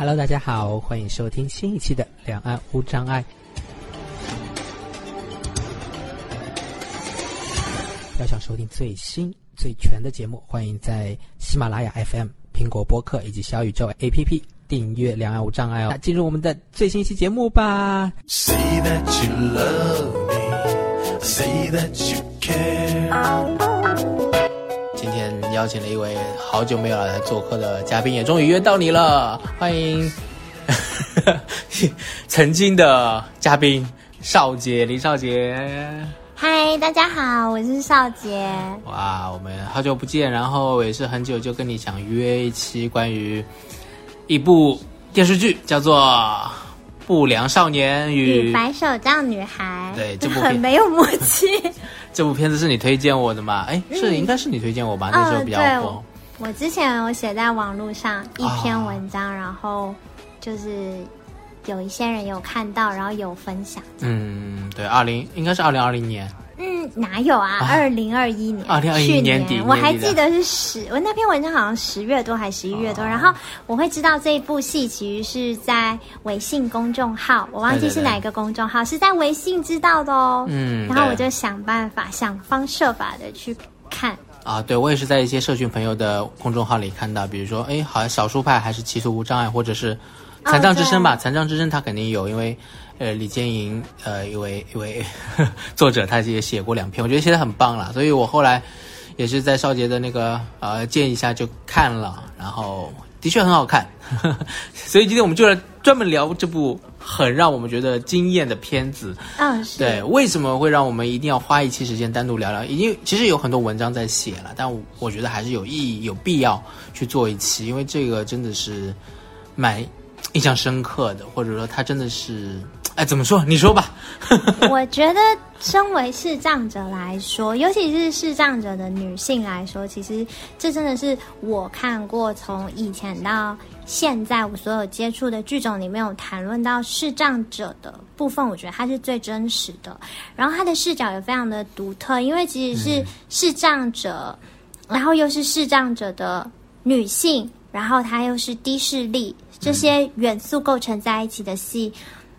Hello，大家好，欢迎收听新一期的《两岸无障碍》。要想收听最新最全的节目，欢迎在喜马拉雅 FM、苹果播客以及小宇宙 APP 订阅《两岸无障碍》哦。那进入我们的最新一期节目吧。Say that you love me, say that you care. 今天邀请了一位好久没有来做客的嘉宾，也终于约到你了，欢迎 曾经的嘉宾少杰林少杰。嗨，大家好，我是少杰。哇，我们好久不见，然后也是很久就跟你想约一期关于一部电视剧，叫做《不良少年与与白手杖女孩，对这部片 很没有默契。这部片子是你推荐我的吗？哎，是、应该是你推荐我吧？那时候比较火我。我之前有写在网络上一篇啊文章，然后就是有一些人有看到，然后有分享。嗯，对，二零应该是二零二零年。嗯，哪有啊？二零二一年，2021去年底我还记得是十，我那篇文章好像十月多还十一月多，哦然后我会知道这一部戏其实是在微信公众号，我忘记是哪一个公众号，是在微信知道的哦。嗯然后我就想办法，想方设法的去看。啊，对我也是在一些社群朋友的公众号里看到，比如说，哎，好像少数派还是歧途无障碍，或者是残障之声吧，残障之声它肯定有，因为呃李建莹呃一位一位 作者他也写过两篇，我觉得写的很棒了，所以我后来也是在少杰的那个呃建议下就看了，然后的确很好看，所以今天我们就来专门聊这部很让我们觉得惊艳的片子。嗯，是。对，为什么会让我们一定要花一期时间单独聊聊？已经其实有很多文章在写了，但我我觉得还是有意义、有必要去做一期，因为这个真的是蛮印象深刻的，或者说它真的是，哎，怎么说？你说吧。我觉得，身为视障者来说，尤其是视障者的女性来说，其实这真的是我看过从以前到现在我所有接触的剧种里面有谈论到视障者的部分，我觉得它是最真实的。然后它的视角也非常的独特，因为其实是视障者，然后又是视障者的女性，然后她又是低视力，这些元素构成在一起的戏。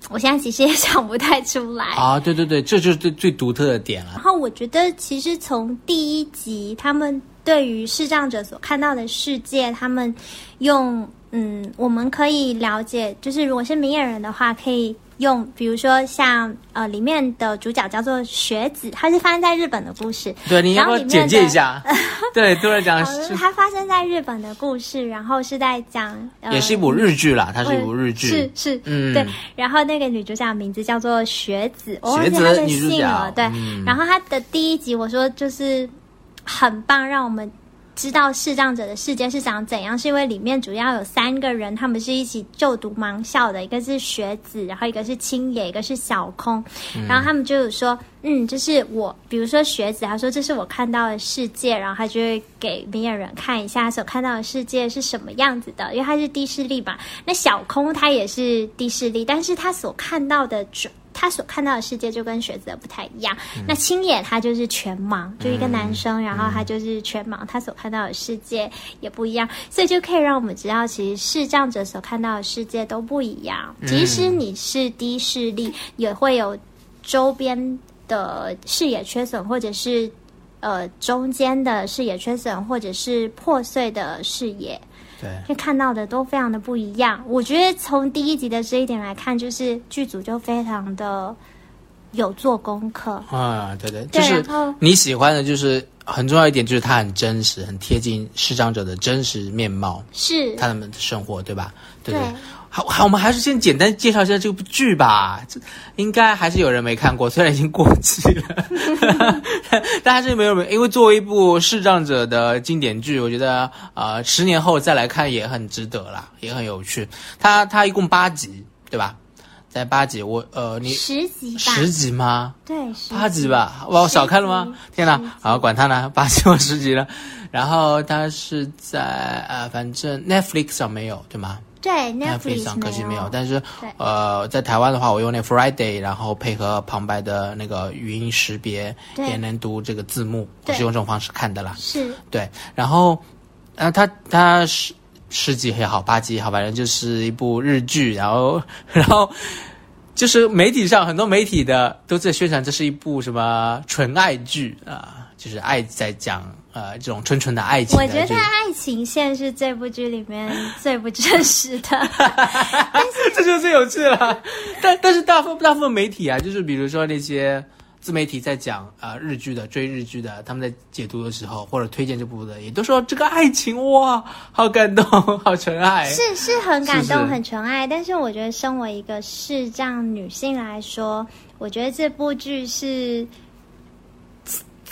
我现在其实也 想不太出来。啊，对对对，这就是最最独特的点了然。后我觉得，其实从第一集，他们对于视障者所看到的世界，他们用嗯，我们可以了解，就是如果是明眼人的话，可以用，比如说像呃，里面的主角叫做学子，他是发生在日本的故事。对，你要不要简介一下？对，突然讲它发生在日本的故事，然后是在讲，呃、也是一部日剧啦，它是一部日剧。是是，嗯对。然后那个女主角名字叫做学子，我忘记学子她的女主角姓了。对，嗯然后她的第一集我说就是很棒，让我们。知道视障者的世界是长怎样，是因为里面主要有三个人，他们是一起就读盲校的，一个是学子，然后一个是青野，一个是小空，然后他们就有说，嗯，这是我，比如说学子，他说这是我看到的世界，然后他就会给明眼人看一下他所看到的世界是什么样子的，因为他是低视力嘛。那小空他也是低视力，但是他所看到的准。他所看到的世界就跟学子的不太一样。那青野他就是全盲，就一个男生，然后他就是全盲，他所看到的世界也不一样，所以就可以让我们知道，其实视障者所看到的世界都不一样。即使你是低视力，也会有周边的视野缺损，或者是呃中间的视野缺损，或者是破碎的视野。对，就看到的都非常的不一样。我觉得从第一集的这一点来看，就是剧组就非常的有做功课。啊，对对，就是你喜欢的，就是很重要一点，就是它很真实，很贴近视障者的真实面貌，是，他们的生活，对吧？对对对。好，好，我们还是先简单介绍一下这部剧吧。这应该还是有人没看过，虽然已经过季了，但还是没有人。因为作为一部视障者的经典剧，我觉得呃，十年后再来看也很值得啦，也很有趣。它它一共八集，对吧？在八集，我呃，你十集吧，十集吗？对，十八集吧，哇，我少看了吗？天哪！好，管他呢，八集或十集了。然后它是在呃，反正 Netflix 上没有，对吗对？Netflix 上可惜没有，但是呃，在台湾的话，我用那 Friday，然后配合旁白的那个语音识别，也能读这个字幕，我是用这种方式看的啦。是对，然后，呃，它它十十集也好，八集也好，反正就是一部日剧，然后 然后就是媒体上很多媒体的都在宣传这是一部什么纯爱剧啊、就是爱在讲呃这种纯纯的爱情的我觉得爱情线是这部剧里面最不真实的。这就是最有趣了。但但是大部大部分媒体啊，就是比如说那些自媒体在讲呃日剧的追日剧的，他们在解读的时候或者推荐这部的，也都说这个爱情哇，好感动，好纯爱。是是很感动，是是很纯爱。但是我觉得，身为一个视障女性来说，我觉得这部剧是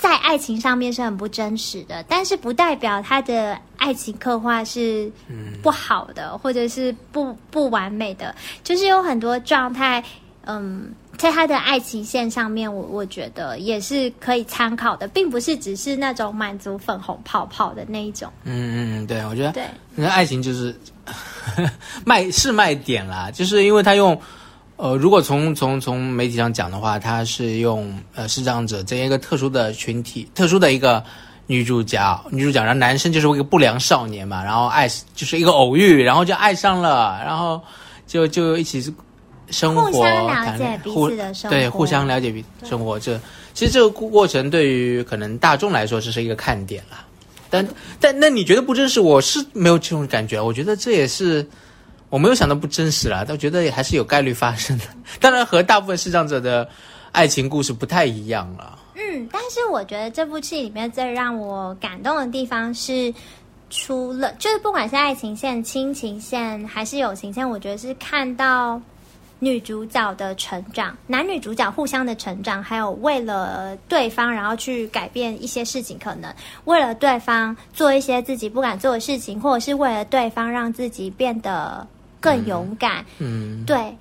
在爱情上面是很不真实的，但是不代表他的爱情刻画是不好的，或者是不不完美的。就是有很多状态，嗯。在他的爱情线上面，我我觉得也是可以参考的，并不是只是那种满足粉红泡泡的那一种。嗯嗯，对，我觉得对，那爱情就是 卖是卖点啦，就是因为他用呃，如果从从从媒体上讲的话，他是用呃视障者这样一个特殊的群体，特殊的一个女主角，女主角，然后男生就是一个不良少年嘛，然后爱就是一个偶遇，然后就爱上了，然后就就一起生活，互相了谈解彼互此的生活，对，互相了解彼生活，这其实这个过程对于可能大众来说，这是一个看点啦。但但那你觉得不真实？我是没有这种感觉，我觉得这也是我没有想到不真实啦，但我觉得也还是有概率发生的。当然和大部分视障者的爱情故事不太一样了。嗯，但是我觉得这部戏里面最让我感动的地方是，除了就是不管是爱情线、亲情线还是友情线，我觉得是看到女主角的成长，男女主角互相的成长，还有为了对方然后去改变一些事情，可能为了对方做一些自己不敢做的事情，或者是为了对方让自己变得更勇敢。嗯，对，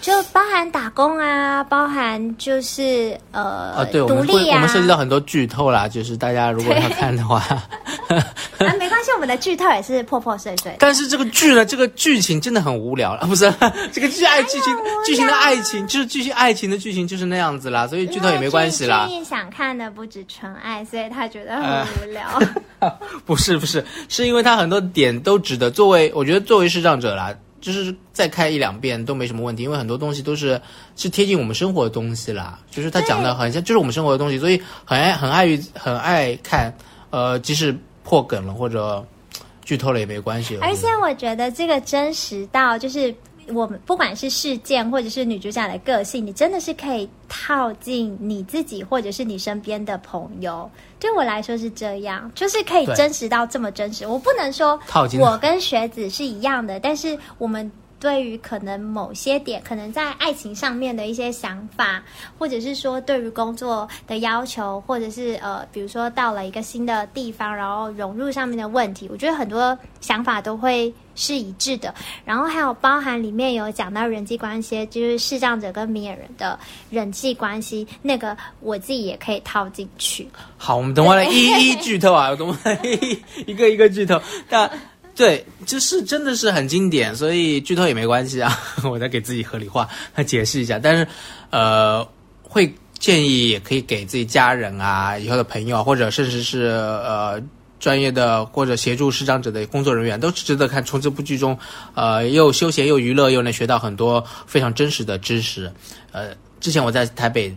就包含打工啊，包含就是呃，啊，对，我独们会我们涉及到很多剧透啦，就是大家如果要看的话，啊，没关系，我们的剧透也是破破碎碎。但是这个剧呢，这个剧情真的很无聊了，不是？这个剧爱剧情剧情的爱情就是剧情爱情的剧情就是那样子啦，所以剧透也没关系啦。俊逸想看的不止纯爱，所以他觉得呃很无聊。不是不是，是因为他很多点都值得作为，我觉得作为视障者啦，就是再看一两遍都没什么问题，因为很多东西都是是贴近我们生活的东西啦，就是他讲的很像就是我们生活的东西，所以很爱很爱于很爱看，呃，即使破梗了或者剧透了也没关系。而且我觉得这个真实到就是。我们不管是事件或者是女主角的个性，你真的是可以套进你自己或者是你身边的朋友。对我来说是这样，就是可以真实到这么真实。我不能说我跟学子是一样的，但是我们对于可能某些点，可能在爱情上面的一些想法，或者是说对于工作的要求，或者是呃，比如说到了一个新的地方，然后融入上面的问题，我觉得很多想法都会是一致的。然后还有包含里面有讲到人际关系，就是视障者跟明眼人的人际关系，那个我自己也可以套进去。好，我们等会来一一剧透啊，我等会一一个一个剧透。但对，就是真的是很经典，所以剧透也没关系啊。我再给自己合理化解释一下，但是呃，会建议也可以给自己家人啊、以后的朋友，或者甚至是呃。专业的或者协助视障者的工作人员都值得看。从这部剧中，呃，又休闲又娱乐，又能学到很多非常真实的知识。呃，之前我在台北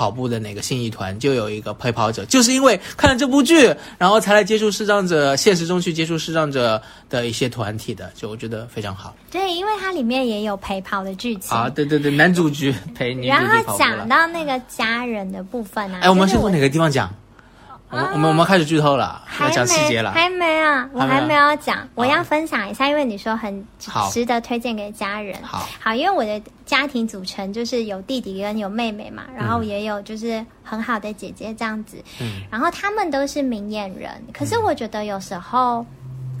跑步的那个信义团就有一个陪跑者，就是因为看了这部剧，然后才来接触视障者，现实中去接触视障者的一些团体的，就我觉得非常好对，因为它里面也有陪跑的剧情。啊！对对对，男主角陪女主然后。讲到那个家人的部分啊，哎，我们是先从哪个地方讲？我们我们我们开始剧透了，要还讲细节了。没还没啊，我还没啊还没有讲，我要分享一下，因为你说很值得推荐给家人。好，好，因为我的家庭组成就是有弟弟跟有妹妹嘛，然后也有就是很好的姐姐这样子，嗯然后他们都是明眼人，可是我觉得有时候。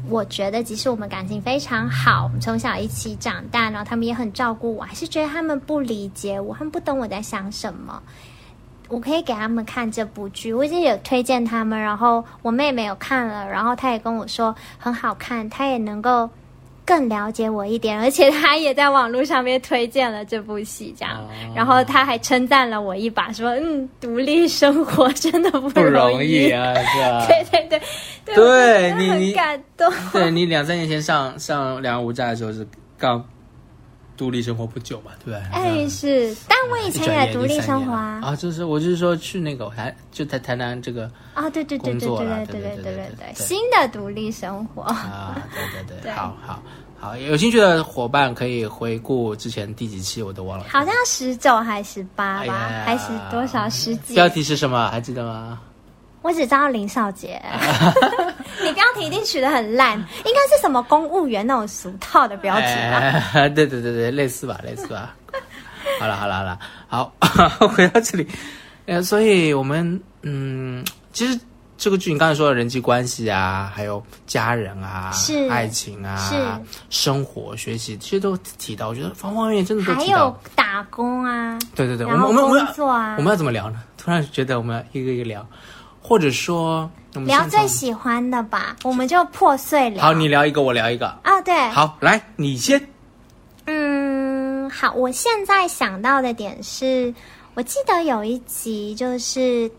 我觉得，即使我们感情非常好，我们从小一起长大，然后他们也很照顾我，还是觉得他们不理解我，他们不懂我在想什么。我可以给他们看这部剧，我已经有推荐他们，然后我妹妹有看了，然后她也跟我说很好看，她也能够更了解我一点，而且她也在网络上面推荐了这部戏，这样，哦然后他还称赞了我一把，说嗯，独立生活真的不不容易易。啊，是吧？对 对对，对对你你感动。对你两三年前上上两岸无债的时候是刚独立生活不久嘛，对不对？哎，是，但我以前也独立生活啊。啊，就是我就是说去那个台就在台南这个啊，对对对对对对对对对对新的独立生活。啊，对对对，好好好，有兴趣的伙伴可以回顾之前第几期，我都忘了。好像十九还十八哎吧，呀还是多少十几？标题是什么？还记得吗？我只知道林少杰。你标题一定取得很烂，应该是什么公务员那种俗套的标题吧？哎，对对对对，类似吧，类似吧。好了好了好了，好，回到这里，呃，所以我们嗯，其实这个剧你刚才说的人际关系啊，还有家人啊，是爱情啊，是生活、学习，其实都提到，我觉得方方面面真的都还提到有。打工啊，对对对，我们我们我们工作啊我们要怎么聊呢？突然觉得我们要一个一个聊，或者说聊最喜欢的吧，我们就破碎聊。好，你聊一个，我聊一个。啊，对，好，来，你先。嗯，好，我现在想到的点是，我记得有一集就是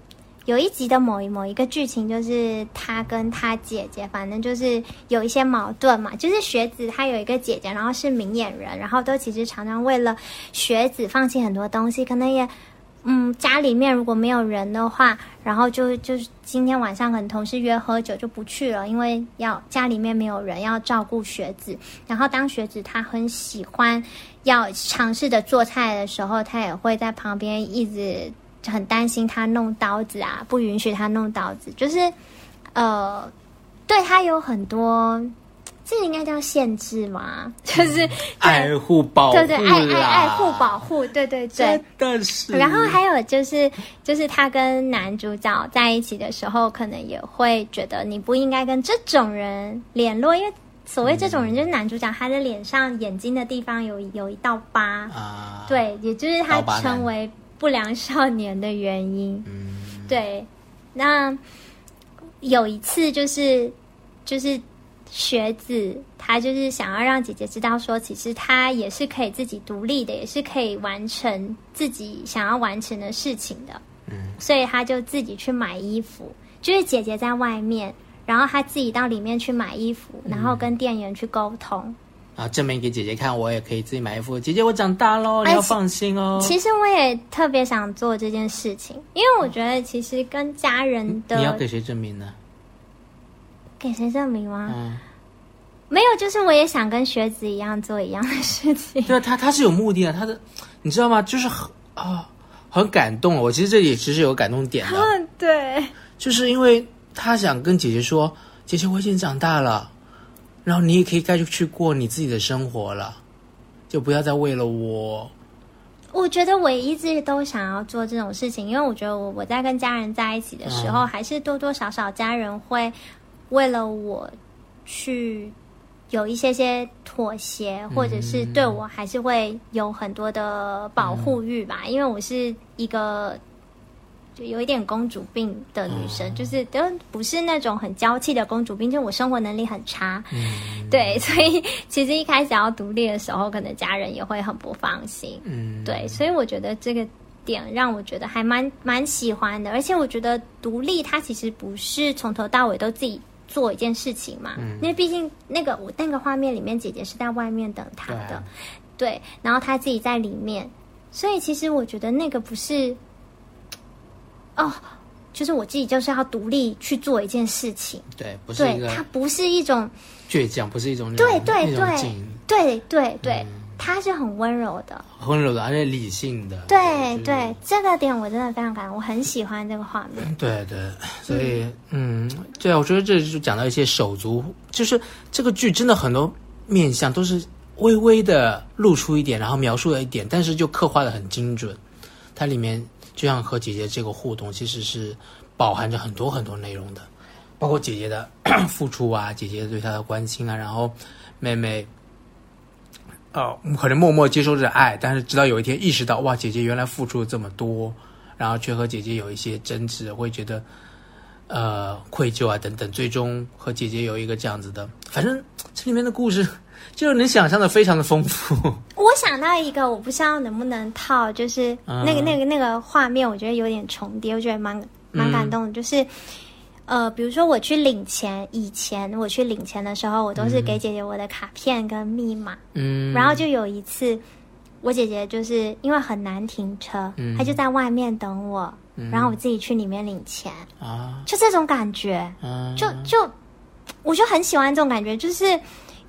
有一集的某一某一个剧情，就是他跟他姐姐，反正就是有一些矛盾嘛。就是学子他有一个姐姐，然后是明眼人，然后都其实常常为了学子放弃很多东西，可能也。嗯，家里面如果没有人的话，然后就就是今天晚上可能同事约喝酒就不去了，因为要家里面没有人要照顾学子。然后当学子他很喜欢要尝试着做菜的时候，他也会在旁边一直很担心他弄刀子啊，不允许他弄刀子，就是呃，对他有很多，这个应该叫限制吗？就是爱护保护对对爱爱爱护保护，对对对。真的是。然后还有就是，就是他跟男主角在一起的时候，可能也会觉得你不应该跟这种人联络，因为所谓这种人就是男主角他的脸上眼睛的地方有有一道疤，啊，，对，也就是他成为不良少年的原因。嗯，对，那有一次就是就是学子，他就是想要让姐姐知道说，其实他也是可以自己独立的，也是可以完成自己想要完成的事情的。嗯，所以他就自己去买衣服，就是姐姐在外面。然后他自己到里面去买衣服，然后跟店员去沟通。啊，证明给姐姐看，我也可以自己买衣服。姐姐，我长大喽，你哎要放心哦。其实我也特别想做这件事情，因为我觉得其实跟家人的你要给谁证明呢？给谁证明吗？嗯，没有，就是我也想跟学子一样做一样的事情。对啊，他他是有目的的，他的你知道吗？就是很啊，很感动。我其实这里其实有感动点的，嗯，对，就是因为他想跟姐姐说，姐姐我已经长大了，然后你也可以该去过你自己的生活了，就不要再为了我。我觉得我一直都想要做这种事情，因为我觉得我我在跟家人在一起的时候，嗯还是多多少少家人会为了我去有一些些妥协，或者是对我还是会有很多的保护欲吧，因为我是一个。就有一点公主病的女生，就是都不是那种很娇气的公主病，就我生活能力很差，对，所以其实一开始要独立的时候，可能家人也会很不放心，嗯，对，所以我觉得这个点让我觉得还蛮蛮喜欢的，而且我觉得独立它其实不是从头到尾都自己做一件事情嘛，因为毕竟那个我那个画面里面姐姐是在外面等他的，对然后他自己在里面，所以其实我觉得那个不是，哦，就是我自己就是要独立去做一件事情，对，不是一对，个它不是一种，倔强，不是一种对对对对对对，嗯它是很温柔的，温柔的，而且理性的。对对，这个点我真的非常感动，我很喜欢这个画面。对对，所以嗯，对啊，我觉得这就讲到一些手足，就是这个剧真的很多面相都是微微的露出一点，然后描述了一点，但是就刻画的很精准。它里面就像和姐姐这个互动，其实是饱含着很多很多内容的，包括姐姐的 付出啊，姐姐对她的关心啊，然后妹妹。哦，可能默默接受着爱，但是直到有一天意识到，哇，姐姐原来付出了这么多，然后却和姐姐有一些争执，会觉得，呃愧疚啊等等，最终和姐姐有一个这样子的，反正这里面的故事就是能想象的非常的丰富。我想到一个，我不知道能不能套，就是嗯那个、那个那个画面，我觉得有点重叠，我觉得蛮蛮感动的。就是呃，比如说我去领钱，以前我去领钱的时候，我都是给姐姐我的卡片跟密码，嗯，然后就有一次，我姐姐就是因为很难停车，嗯她就在外面等我，然后我自己去里面领钱，啊，就这种感觉，嗯，就就我就很喜欢这种感觉，就是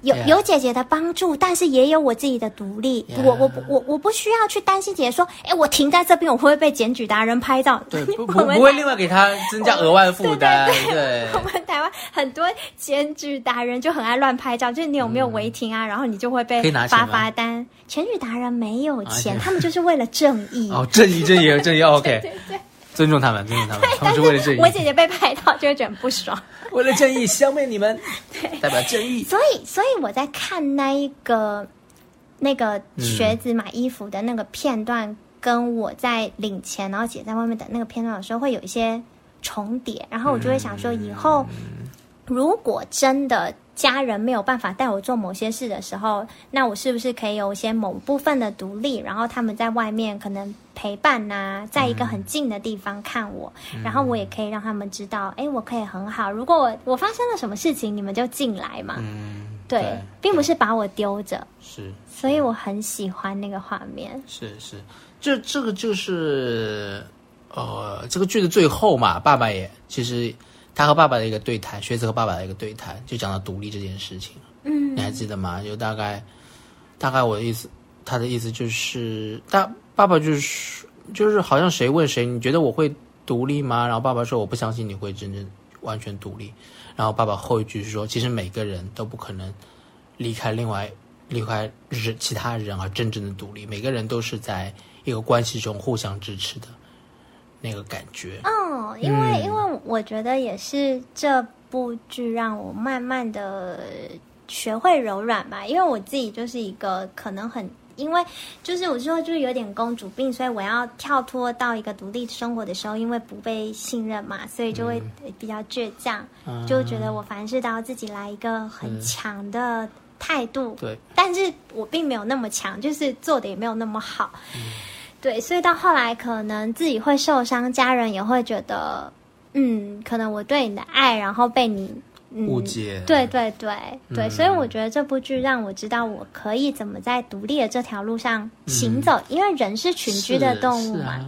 有有姐姐的帮助，但是也有我自己的独立。我我我我不需要去担心姐姐说，哎，我停在这边，我会不会被检举达人拍照？对，不我们不不会另外给他增加 额外的负担，对 我们台湾很多检举达人就很爱乱拍照，就是你有没有违停啊，然后你就会被嗯可以拿钱罚罚单。检举达人没有钱，啊他们就是为了正义。哦，正义正义正义，OK，对对，尊重他们，尊重他们，他但们是为了正义我，姐姐被拍到就会觉得不爽。为了正义消灭你们，代表正义。所以，所以我在看那一个那个学子买衣服的那个片段，跟我在领钱，然后姐在外面等那个片段的时候，会有一些重叠。然后我就会想说，以后如果真的家人没有办法带我做某些事的时候，那我是不是可以有一些某部分的独立？然后他们在外面可能陪伴呐、在一个很近的地方看我，然后我也可以让他们知道，哎，我可以很好。如果我我发生了什么事情，你们就进来嘛。嗯，对，并不是把我丢着，是所以我很喜欢那个画面。是是，这这个就是呃，这个剧的最后嘛，爸爸也其实他和爸爸的一个对谈，学子和爸爸的一个对谈，就讲到独立这件事情。嗯你还记得吗？就大概大概我的意思，他的意思就是，大爸爸就是就是好像谁问谁，你觉得我会独立吗？然后爸爸说我不相信你会真正完全独立。然后爸爸后一句是说，其实每个人都不可能离开另外离开人其他人而真正的独立，每个人都是在一个关系中互相支持的那个感觉。哦，因为、因为我觉得也是这部剧让我慢慢的学会柔软吧，因为我自己就是一个可能很。因为就是我说就是有点公主病，所以我要跳脱到一个独立生活的时候，因为不被信任嘛，所以就会比较倔强，就觉得我凡事都要自己来一个很强的态度。对，但是我并没有那么强，就是做的也没有那么好。对，所以到后来可能自己会受伤，家人也会觉得，嗯，可能我对你的爱，然后被你、嗯、误解对对对对，所以我觉得这部剧让我知道我可以怎么在独立的这条路上行走，因为人是群居的动物嘛。啊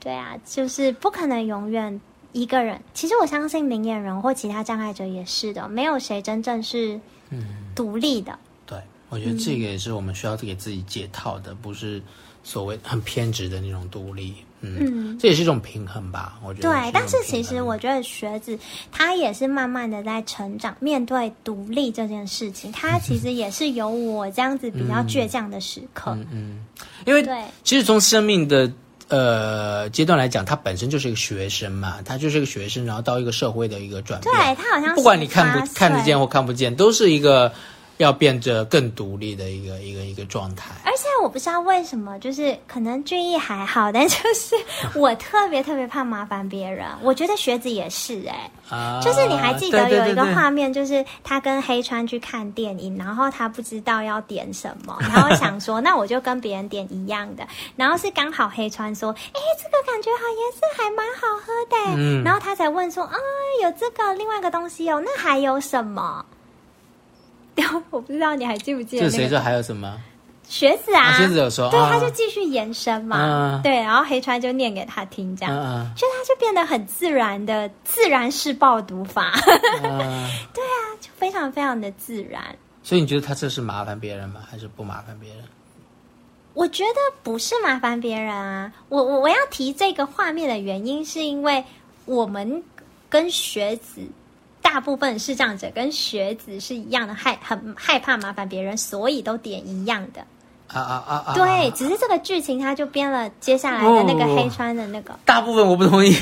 对啊，就是不可能永远一个人。其实我相信明眼人或其他障碍者也是的，没有谁真正是独立的。对，我觉得这个也是我们需要给自己解套的，不是所谓很偏执的那种独立。嗯，这也是一种平衡吧，我觉得。对，但是其实我觉得学子他也是慢慢的在成长，面对独立这件事情，他其实也是有我这样子比较倔强的时刻。嗯因为对其实从生命的呃阶段来讲，他本身就是一个学生嘛，他就是一个学生，然后到一个社会的一个转变。对他好像不管你看不看得见或看不见，都是一个要变得更独立的一个一个一个状态。而且我不知道为什么，就是可能俊逸还好，但就是我特别特别怕麻烦别人。我觉得学子也是哎、啊，就是你还记得有一个画面，就是他跟黑川去看电影，然后他不知道要点什么，然后想说那我就跟别人点一样的，然后是刚好黑川说，哎，这个感觉好颜色还蛮好喝的，嗯然后他才问说，啊，有这个另外一个东西哦，那还有什么？我不知道你还记不记得那个这谁说还有什么？学子啊，啊学子有说对，啊他就继续延伸嘛，嗯对，然后黑川就念给他听，这样，就他就变得很自然的自然式报读法，对啊。就非常非常的自然。所以你觉得他这是麻烦别人吗？还是不麻烦别人？我觉得不是麻烦别人啊，我我我要提这个画面的原因，是因为我们跟学子。大部分视障者跟学子是一样的，害很害怕麻烦别人，所以都点一样的。啊啊啊啊！对，只是这个剧情他就编了接下来的那个哦黑川的那个，大部分我不同意。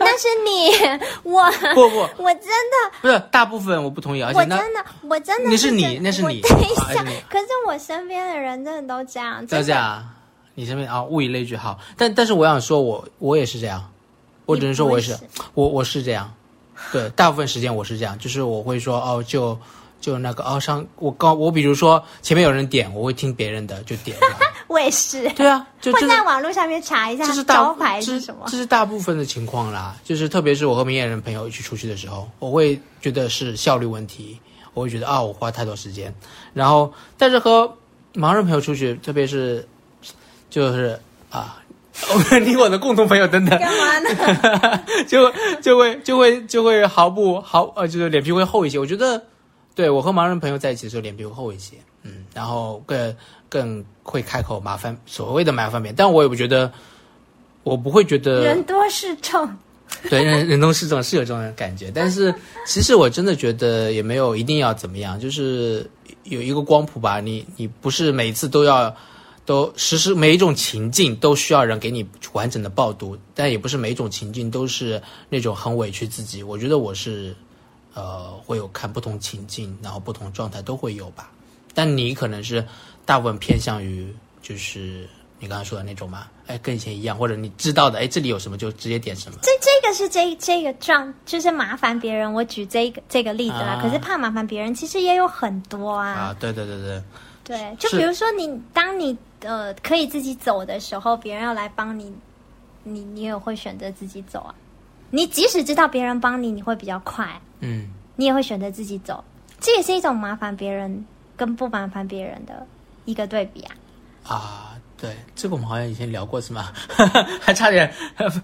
那是你，我不不，我真的不是大部分我不同意，而且我真的，我真的那是你那是你我等一下可是我身边的人真的都这样，这样。你身边啊，物以类聚好，但但是我想说我，我也是这样，我只能说我也是我我是这样，对，大部分时间我是这样，就是我会说哦，就就那个哦上我刚我比如说前面有人点，我会听别人的就点。我也是，对啊，就会就是在网络上面查一下这是招牌是什么这。是大部分的情况啦。就是特别是我和明眼人朋友一起出去的时候，我会觉得是效率问题，我会觉得啊，我花太多时间。然后，但是和盲人朋友出去，特别是就是啊，你我的共同朋友等等，干嘛呢？就就会就会就会毫不毫呃，就是脸皮会厚一些。我觉得，对我和盲人朋友在一起的时候，脸皮会厚一些，嗯，然后更更会开口麻烦所谓的麻烦别人，但我也不觉得，我不会觉得人多势众，对人人多势众是有这种感觉，但是其实我真的觉得也没有一定要怎么样，就是有一个光谱吧，你你不是每次都要。都实施每一种情境都需要人给你完整的报读，但也不是每一种情境都是那种很委屈自己。我觉得我是，呃，会有看不同情境，然后不同状态都会有吧。但你可能是大部分偏向于就是你刚才说的那种嘛，哎，跟以前一样，或者你知道的，哎，这里有什么就直接点什么。这这个是这这个状，就是麻烦别人。我举这个这个例子啦，啊可是怕麻烦别人，其实也有很多啊。啊，对对对对，对，就比如说你，当你呃可以自己走的时候，别人要来帮你，你你也会选择自己走啊。你即使知道别人帮你，你会比较快，嗯，你也会选择自己走。这也是一种麻烦别人跟不麻烦别人的一个对比啊。啊，对，这个我们好像以前聊过是吗？还差点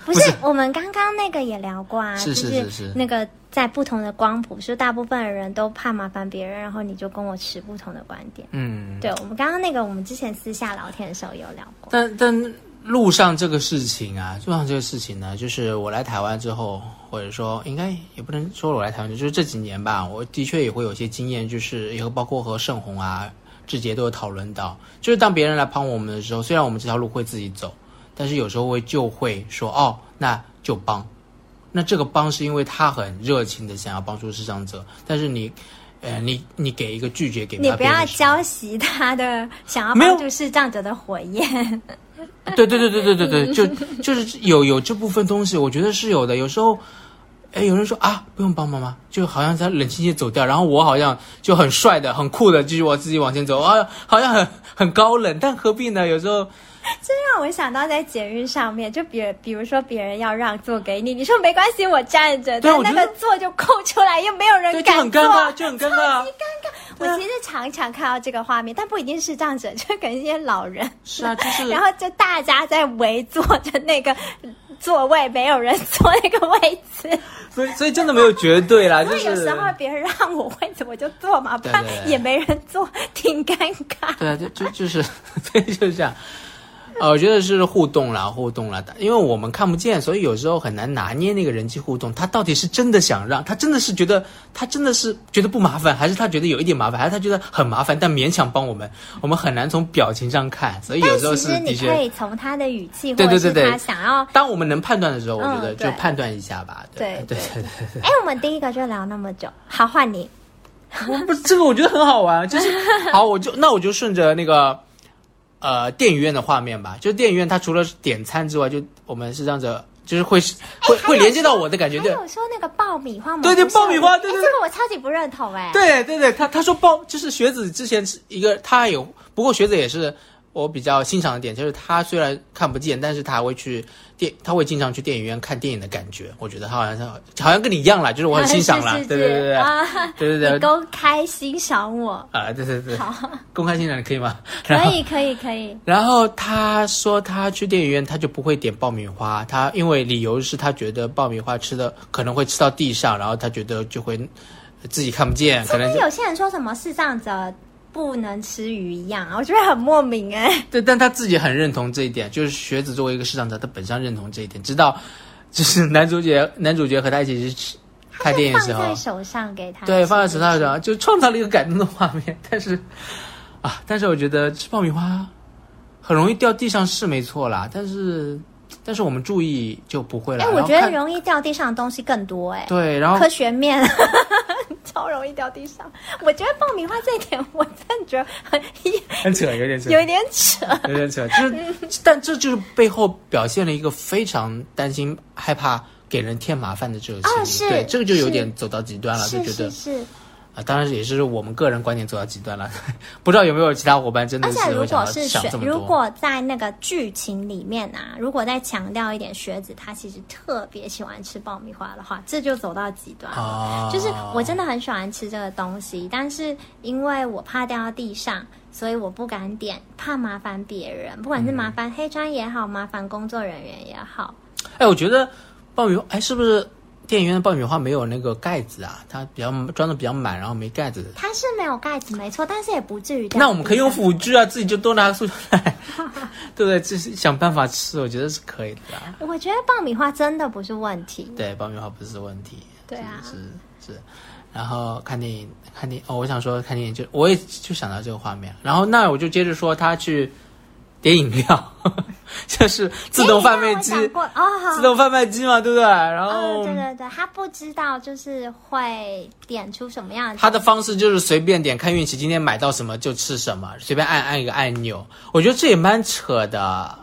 不是，我们刚刚那个也聊过啊，是是就是是那个在不同的光谱，是大部分的人都怕麻烦别人，然后你就跟我持不同的观点。嗯，对我们刚刚那个，我们之前私下聊天的时候有聊过。但但路上这个事情啊，路上这个事情呢，就是我来台湾之后，或者说应该也不能说我来台湾，就是这几年吧，我的确也会有些经验，就是也包括和盛红啊、志杰都有讨论到，就是当别人来帮我们的时候，虽然我们这条路会自己走，但是有时候会就会说哦，那就帮。那这个帮是因为他很热情的想要帮助视障者，但是你，呃，你你给一个拒绝给他你不要浇熄他的想要帮助视障者的火焰。对对对对对对对，就就是有有这部分东西，我觉得是有的。有时候，哎，有人说啊，不用帮忙吗？就好像他冷清清走掉，然后我好像就很帅的、很酷的，继续我自己往前走啊，好像很很高冷，但何必呢？有时候 这让我想到在捷运上面，就比比如说别人要让座给你，你说没关系，我站着，但那个座就空出来，又没有人敢坐很尴尬，就很尴尬啊。我其实常常看到这个画面，但不一定是这样子，就可能一些老人，是啊，就是 然后就大家在围坐着那个座位，没有人坐那个位置。所以所以真的没有绝对啦，就是有时候别人让我位置，我就坐嘛，不然也没人坐，挺尴尬。对啊，就就就是所以，就是这样。呃，我觉得是互动啦，互动啦，因为我们看不见，所以有时候很难拿捏那个人际互动。他到底是真的想让，他真的是觉得，他真的是觉得不麻烦，还是他觉得有一点麻烦，还是他觉得很麻烦，但勉强帮我们，我们很难从表情上看。所以有时候是的确，你可以从他的语气，对对对对他想要。当我们能判断的时候，我觉得就判断一下吧。对对对对对。哎，我们第一个就聊那么久，好，换你。我不这个，我觉得很好玩，就是好，我就那我就顺着那个呃电影院的画面吧，就电影院它除了点餐之外，就我们是这样子，就是会会会连接到我的感觉，对还有说那个爆米花吗？对对爆米花对对这个我超级不认同哎。对对对，他他说爆就是学子之前是一个他有，不过学子也是我比较欣赏的点，就是他虽然看不见，但是他还会去电，他会经常去电影院看电影的感觉，我觉得他好像是好像跟你一样啦，就是我很欣赏啦，是是对对对对啊，对对对。你公开欣赏我，啊，对对对，好，公开欣赏可以吗？可以可以可以。然后他说他去电影院他就不会点爆米花，他因为理由是他觉得爆米花吃的可能会吃到地上，然后他觉得就会自己看不见，可能就跟有些人说什么视障者不能吃鱼一样啊，我觉得很莫名哎。对，但他自己很认同这一点，就是学子作为一个市场者，他本身认同这一点，直到 就是男主角男主角和他一起去吃看电影的时候放在，手上给他，对，放在手套上就创造了一个感动的画面，但是 啊，但是我觉得吃爆米花很容易掉地上是没错啦，但是但是我们注意就不会了。哎，我觉得容易掉地上的东西更多哎。对，然后科学面 超容易掉地上，我觉得爆米花这一点，我真的觉得很很扯，有点扯，有一点扯。有点扯，就是，但这就是背后表现了一个非常担心、害怕给人添麻烦的这个哦心理，是对，这个就有点走到极端了，就觉得是是。啊，当然也是我们个人观点走到极端了，不知道有没有其他伙伴真的是而且如果是学想这，么多。如果在那个剧情里面啊，如果再强调一点，学子他其实特别喜欢吃爆米花的话，这就走到极端了。啊，就是我真的很喜欢吃这个东西，但是因为我怕掉到地上，所以我不敢点，怕麻烦别人，不管是麻烦黑川也好，麻烦工作人员也好。哎，我觉得爆米花，哎，是不是电影院的爆米花没有那个盖子啊？它比较装的比较满，然后没盖子。它是没有盖子，没错，但是也不至于掉。那我们可以用辅具啊，自己就多拿个塑料袋，对不对？就是想办法吃，我觉得是可以的啦。我觉得爆米花真的不是问题。对，爆米花不是问题。对啊是是是。然后看电影，看电影哦，我想说看电影就我也就想到这个画面，然后那我就接着说他去点饮料，就是自动贩卖机哦，好自动贩卖机嘛，对不对？然后、哦，对对对，他不知道就是会点出什么样的。他的方式就是随便点，看运气，今天买到什么就吃什么，随便按按一个按钮。我觉得这也蛮扯的。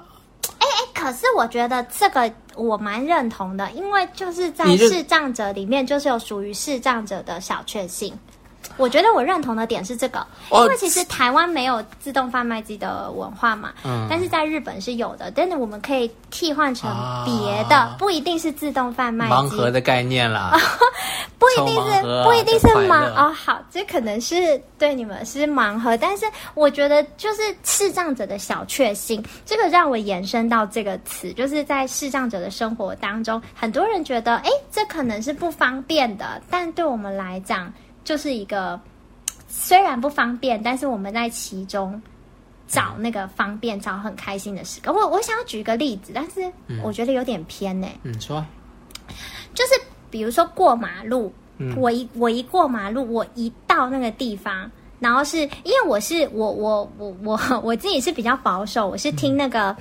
哎哎可是我觉得这个我蛮认同的，因为就是在视障者里面，就是有属于视障者的小确幸。我觉得我认同的点是这个，哦因为其实台湾没有自动贩卖机的文化嘛，嗯。但是在日本是有的，但是我们可以替换成别的，啊不一定是自动贩卖机，盲盒的概念啦，不一定是不一定是盲哦，好，这可能是对你们是盲盒，但是我觉得就是视障者的小确幸，这个让我延伸到这个词，就是在视障者的生活当中，很多人觉得，哎，这可能是不方便的，但对我们来讲，就是一个虽然不方便，但是我们在其中。找那个方便，找很开心的时刻。我我想要举一个例子，但是我觉得有点偏呢、嗯，说就是比如说过马路，嗯我一我一过马路，我一到那个地方，然后是因为我是我我我我 我自己是比较保守，我是听那个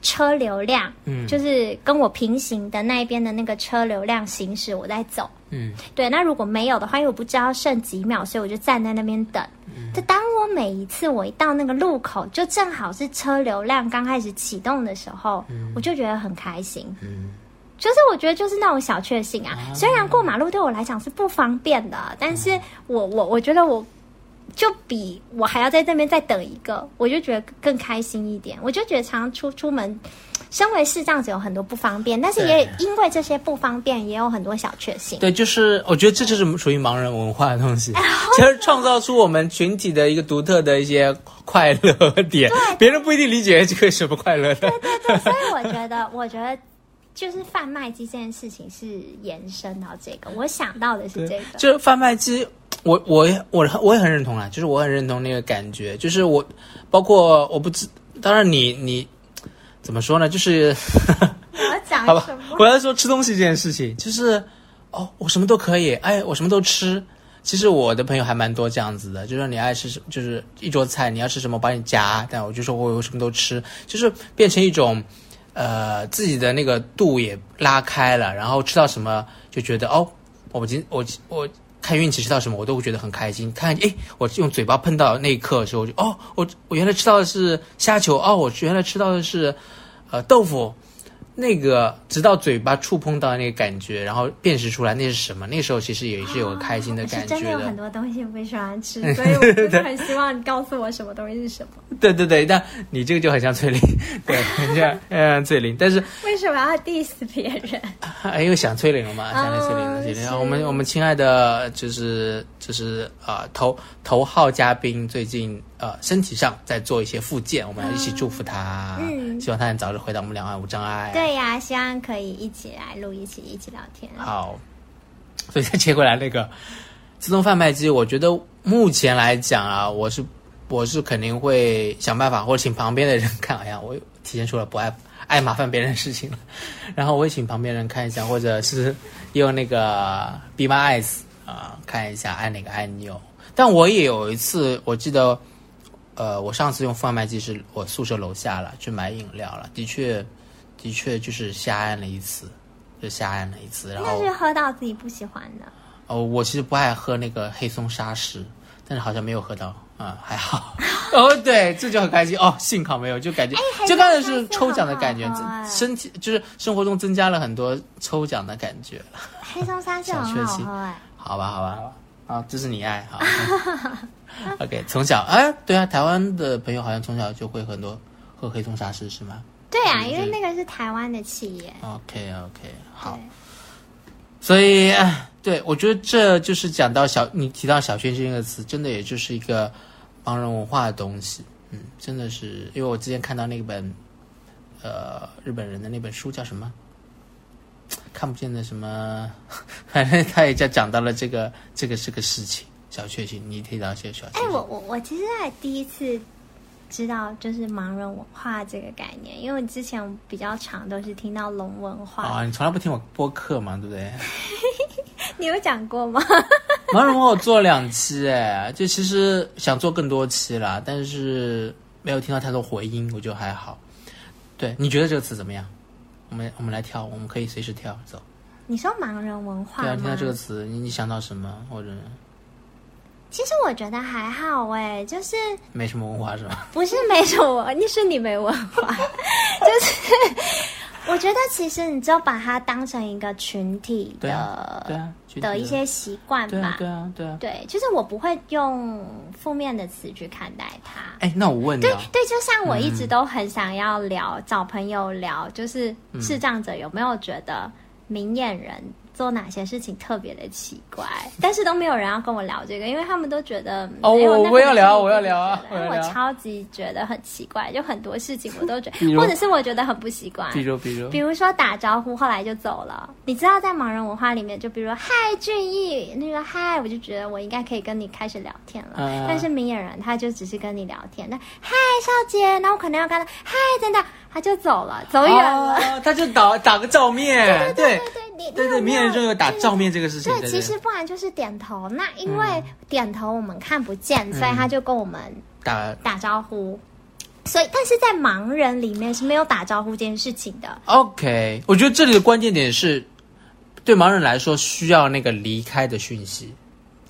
车流量，嗯就是跟我平行的那一边的那个车流量行驶，我在走。嗯对，那如果没有的话，因为我不知道剩几秒，所以我就站在那边等。嗯就当我每一次我一到那个路口，就正好是车流量刚开始启动的时候，我就觉得很开心。嗯，就是我觉得就是那种小确幸啊，虽然过马路对我来讲是不方便的，但是我我我觉得我就比我还要在那边再等一个，我就觉得更开心一点。我就觉得常常出出门，身为视障者有很多不方便，但是也因为这些不方便，也有很多小确幸。对，就是我觉得这就是属于盲人文化的东西，其实创造出我们群体的一个独特的一些快乐点，别人不一定理解这个什么快乐的。对对对，所以我觉得，我觉得就是贩卖机这件事情是延伸到这个，我想到的是这个。就是贩卖机，我我也我我也很认同啊，就是我很认同那个感觉，就是我包括我不知，当然你你怎么说呢？就是我要 讲好吧我要说吃东西这件事情，就是哦，我什么都可以，哎，我什么都吃。其实我的朋友还蛮多这样子的，就是说你爱吃什，就是一桌菜，你要吃什么我帮你夹，但我就说我我什么都吃，就是变成一种，呃，自己的那个度也拉开了，然后吃到什么就觉得哦，我今我我看运气吃到什么我都会觉得很开心。看诶，我用嘴巴碰到那一刻的时候，我就哦，我我原来吃到的是虾球，哦，我原来吃到的是呃豆腐。那个直到嘴巴触碰到那个感觉，然后辨识出来那是什么，那时候其实也是有个开心的感觉真的有很。多东西我不喜欢吃，所以我真的很希望你告诉我什么东西是什么。对 对对，但你这个就很像翠玲，对，很像 嗯翠玲，但是为什么要 diss 别人？哎又想翠玲了嘛，想起翠玲了，翠玲。是我们我们亲爱的就是就是呃头头号嘉宾最近呃身体上在做一些复健，我们要一起祝福他，嗯希望他能早日回到我们两岸无障碍。对呀、希望可以一起来录，一起一起聊天。好，所以再切回来那个自动贩卖机，我觉得目前来讲啊，我是我是肯定会想办法，或者请旁边的人看。哎呀，我体现出了不爱爱麻烦别人的事情了。然后我也请旁边人看一下，或者是用那个 Be My Eyes 啊、看一下按哪个按钮。但我也有一次，我记得，呃，我上次用贩卖机是我宿舍楼下了，去买饮料了，的确，的确就是瞎按了一次，就瞎按了一次，然后那是喝到自己不喜欢的。哦，我其实不爱喝那个黑松沙士，但是好像没有喝到，嗯，还好。哦，对，这就很开心哦，幸好没有，就感觉、就刚才是抽奖的感觉身体就是生活中增加了很多抽奖的感觉。黑松沙是很好喝哎。好吧，好吧，好吧，啊，这是你爱好。OK，从小哎，对啊，台湾的朋友好像从小就会很多喝黑松沙士是吗对啊，嗯因为那个是台湾的企业。？OK OK，好。所以，哎对我觉得这就是讲到小，你提到小确幸这个词，真的也就是一个盲人文化的东西。嗯，真的是，因为我之前看到那本，呃，日本人的那本书叫什么？看不见的什么，反正他也在讲到了这个，这个是个事情，小确幸。你提到一些小确哎、幸，我我我其实还第一次知道就是盲人文化这个概念，因为之前比较常都是听到龙文化。啊，你从来不听我播客嘛，对不对？你有讲过吗？盲人文化我做了两期，哎，就其实想做更多期啦，但是没有听到太多回音，我觉得还好。对，你觉得这个词怎么样？我们我们来跳，我们可以随时跳走。你说盲人文化对啊，吗？听到这个词，你你想到什么？或者其实我觉得还好哎，就是没什么文化是吧？不是没什么，你是你没文化，就是我觉得其实你就把它当成一个群体对啊，的对啊，的一些习惯吧，。对啊对啊，对啊。对，就是我不会用负面的词去看待它。哎，那我问你对啊，对，就像我一直都很想要聊，找朋友聊，就是嗯视障者有没有觉得明眼人做哪些事情特别的奇怪，但是都没有人要跟我聊这个，因为他们都觉得哦我我要聊我要聊啊我超级觉得很奇怪，就很多事情我都觉得，或者是我觉得很不习惯，比如比如。比如说打招呼，后来就走了。你知道，在盲人文化里面，就比如说嗨俊逸，那个嗨，我就觉得我应该可以跟你开始聊天了。嗯但是明眼人他就只是跟你聊天，那嗨少姐，那我可能要跟他嗨真的，他就走了，走远了。哦，他就打打个照面，对对对，你对对，你有没有明眼中有打照面这个事情，对，对其实不然就是点头。那因为点头我们看不见，所以嗯他就跟我们打打招呼。所以，但是在盲人里面是没有打招呼这件事情的。OK，我觉得这里的关键点是，对盲人来说需要那个离开的讯息。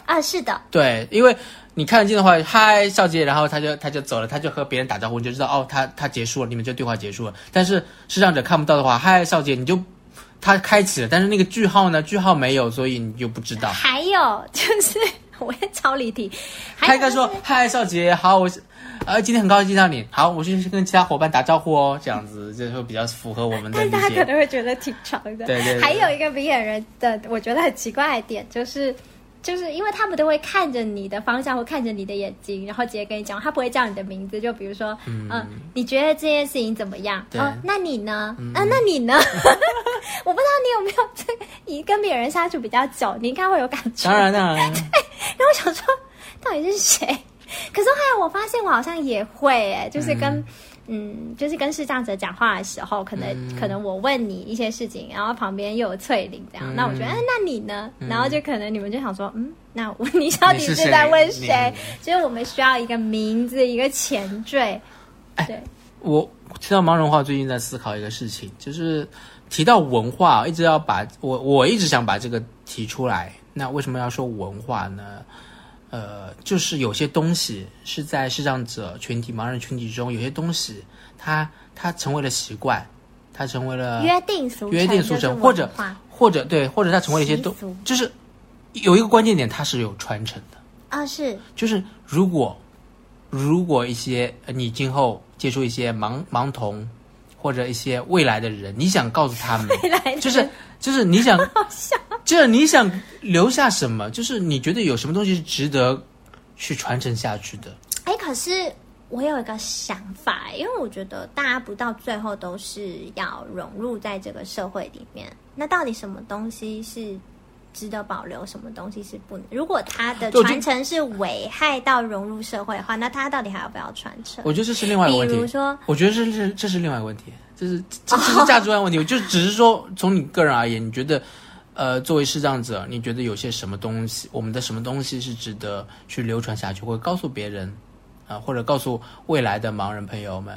啊，是的，对，因为你看得见的话，嗨，少杰，然后他就他就走了，他就和别人打招呼，你就知道哦，他他结束了，你们这对话结束了。但是视障者看不到的话，嗨，少杰，你就他开启了，但是那个句号呢，句号没有，所以你就不知道。还有 就是，我也超离题。还有就是他应该说：“嗨，少杰，好，我是，呃，今天很高兴见到你。好，我去跟其他伙伴打招呼哦，这样子就会比较符合我们的理但是大家可。能会觉得挺长的。对对对还有一个明眼人的，我觉得很奇怪的点就是。就是因为他们都会看着你的方向或看着你的眼睛，然后直接跟你讲，他不会叫你的名字。就比如说，嗯、你觉得这件事情怎么样？对哦，那你呢？啊，那你呢？我不知道你有没有这个，你跟别人相处比较久，你应该会有感觉。当然，当然，然后我想说，到底是谁？可是后来我发现我好像也会哎、就是跟嗯就是跟视障者讲话的时候，可能、嗯可能我问你一些事情，然后旁边又有翠玲这样，嗯那我觉得，哎，那你呢？然后就可能你们就想说，嗯，那我你到底是在问你谁？就是我们需要一个名字，一个前缀。哎对，我听到盲人文化，最近在思考一个事情，就是提到文化，一直要把我我一直想把这个提出来。那为什么要说文化呢？呃，就是有些东西是在视障者群体、盲人群体中，有些东西它它成为了习惯，它成为了约定俗成约定俗成或者或者对，或者它成为了一些东，就是有一个关键点，它是有传承的。啊，是。就是如果如果一些呃你今后接触一些盲盲童或者一些未来的人，你想告诉他们，来就是就是你想，就是你想留下什么，就是你觉得有什么东西是值得去传承下去的。哎，可是我有一个想法，因为我觉得大家不到最后都是要融入在这个社会里面。那到底什么东西是值得保留，什么东西是不能？如果它的传承是危害到融入社会的话，那它到底还要不要传承？我觉得这是另外一个问题。比如说，我觉得这是这是另外一个问题，这是这这是价值观问题。我就只是说，从你个人而言，你觉得，呃，作为视障者，你觉得有些什么东西，我们的什么东西是值得去流传下去，或者告诉别人，啊、或者告诉未来的盲人朋友们？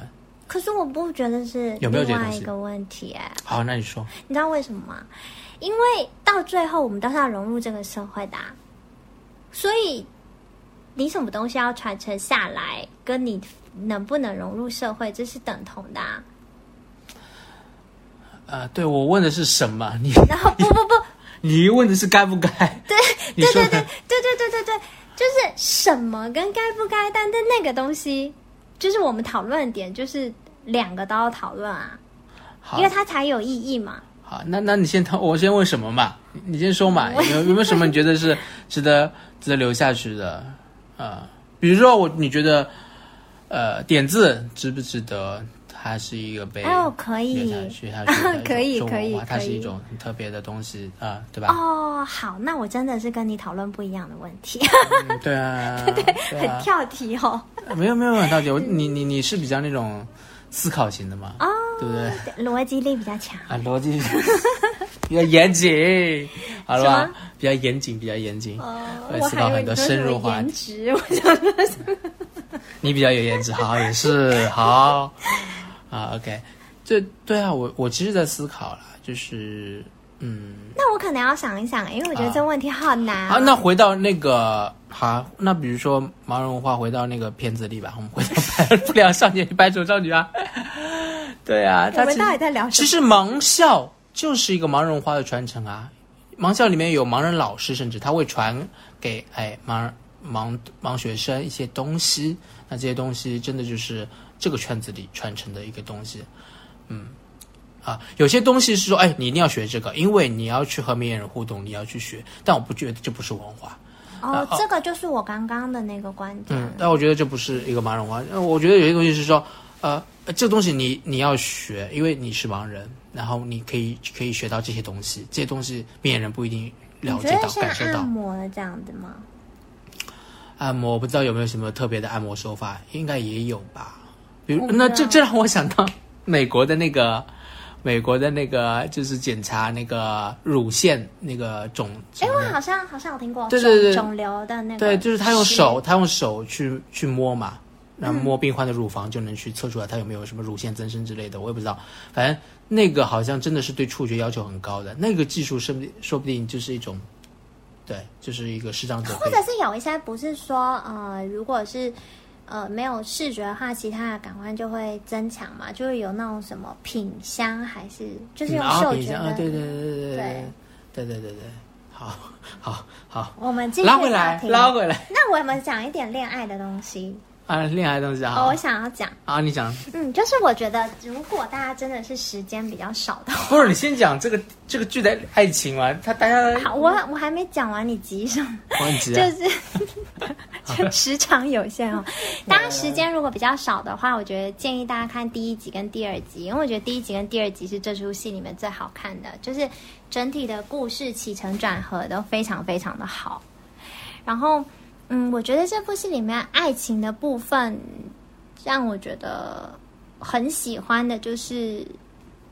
可是我不觉得是有没有另外一个问题哎、好，那你说，你知道为什么吗？因为到最后我们都是要融入这个社会的啊、所以你什么东西要传承下来，跟你能不能融入社会，这是等同的、啊。呃，对我问的是什么？你然后不不不，你问的是该不该？对 对对对对对对对对，就是什么跟该不该，但是那个东西，就是我们讨论的点，就是两个都要讨论啊，好因为它才有意义嘛。好，那那你先讨，我先问什么嘛？你你先说嘛，有有没有什么你觉得是 值得值得留下去的？呃，比如说我你觉得呃点字值不值得？它是一个被哦可以可以可以它是一 种很特别的东西啊、对吧？哦，好，那我真的是跟你讨论不一样的问题，嗯对啊，对很啊，跳题哦。没有没有很跳题，我你你你是比较那种思考型的嘛？哦，对不对？逻辑力比较强。啊，逻辑比较严谨，好了吧？比较严谨，比较严谨。哦会我思考很多深入话颜值，我想说你比较有颜值，好也是好啊。OK，这对啊，我我其实在思考了，就是嗯，那我可能要想一想，因为我觉得这个问题好难、啊，那回到那个好，那比如说盲人文化，回到那个片子里吧，我们回到 不良少年与白手少女啊。对啊，我们到底在聊什么？其实盲校就是一个盲人文化的传承啊。盲校里面有盲人老师，甚至他会传给哎盲盲盲学生一些东西。那这些东西真的就是这个圈子里传承的一个东西。嗯，啊，有些东西是说，哎，你一定要学这个，因为你要去和明眼人互动，你要去学。但我不觉得这不是文化。哦，啊这个就是我刚刚的那个观点。嗯，但我觉得这不是一个盲人文化。呃我觉得有些东西是说，呃，这东西你你要学，因为你是盲人，然后你可以可以学到这些东西，这些东西明眼人不一定了解到、感受到按。摩的这样子吗？按摩不知道有没有什么特别的按摩手法，应该也有吧。那这这让我想到美国的那个。美国的那个就是检查那个乳腺那个肿，哎，我好像好像有听过对对对肿肿瘤的那个，对，就是他用手，他用手去去摸嘛，然后嗯摸病患的乳房就能去测出来他有没有什么乳腺增生之类的，我也不知道。反正那个好像真的是对触觉要求很高的，那个技术说不定说不定就是一种，对，就是一个视障者或者是有一些不是说呃，如果是呃没有视觉的话，其他的感官就会增强嘛，就会有那种什么品香，还是就是用嗅觉啊，对对对对对对对对对好好好，我们继续拉回来拉回来那我们讲一点恋爱的东西。啊，恋爱的东西啊，哦，我想要讲，啊，你讲，嗯，就是我觉得如果大家真的是时间比较少的话，不是你先讲这个这个剧的爱情嘛，他大家好，我我还没讲完，你急什么？我很急就啊，是 就时长有限哦。大家时间如果比较少的话，我觉得建议大家看第一集跟第二集，因为我觉得第一集跟第二集是这出戏里面最好看的，就是整体的故事起承转合都非常非常的好。然后，嗯，我觉得这部戏里面爱情的部分让我觉得很喜欢的，就是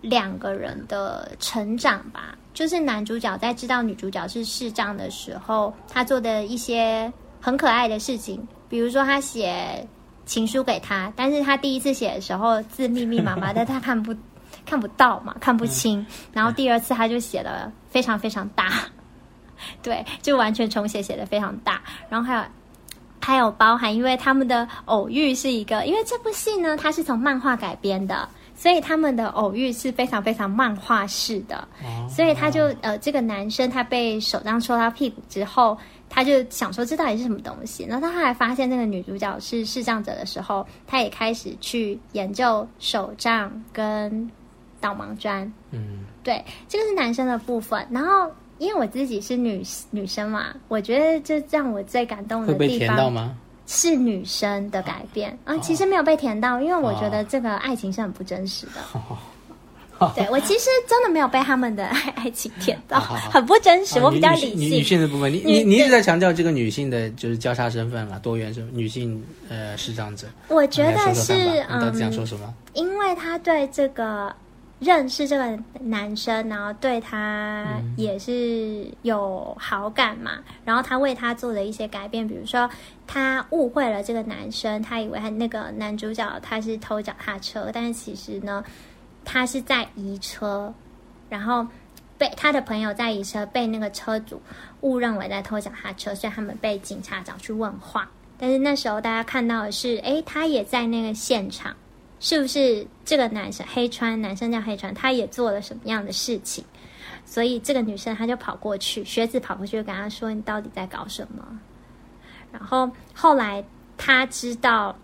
两个人的成长吧。就是男主角在知道女主角是视障的时候，他做的一些很可爱的事情，比如说他写情书给她，但是他第一次写的时候字密密麻麻的，他看不 看不到嘛，看不清。然后第二次他就写了非常非常大，对，就完全重写，写的非常大。然后还有还有包含，因为他们的偶遇是一个，因为这部戏呢，它是从漫画改编的，所以他们的偶遇是非常非常漫画式的。所以他就呃，这个男生他被手杖戳到屁股之后，他就想说这到底是什么东西。然后他后来发现那个女主角是视障者的时候，他也开始去研究手杖跟导盲砖。嗯，对，这个是男生的部分。然后因为我自己是女女生嘛，我觉得这让我最感动的地方甜到吗？是女生的改变啊，其实没有被甜到，因为我觉得这个爱情是很不真实的。对我其实真的没有被他们的爱 爱情甜到，很不真实。啊我比较女女女理性，的部分，你你你一直在强调这个女性的就是交叉身份了，多元身份，女性呃视障者。我觉得是你到底想说嗯，什么？因为他对这个认识这个男生，然后对他嗯也是有好感嘛，然后他为他做的一些改变，比如说他误会了这个男生，他以为他那个男主角他是偷脚踏车，但是其实呢，他是在移车，然后被他的朋友在移车，被那个车主误认为在偷脚踏车，所以他们被警察找去问话。但是那时候大家看到的是，诶，他也在那个现场，是不是这个男生黑川男生叫黑川，他也做了什么样的事情？所以这个女生她就跑过去，学子跑过去跟他说：“你到底在搞什么？”然后后来他知道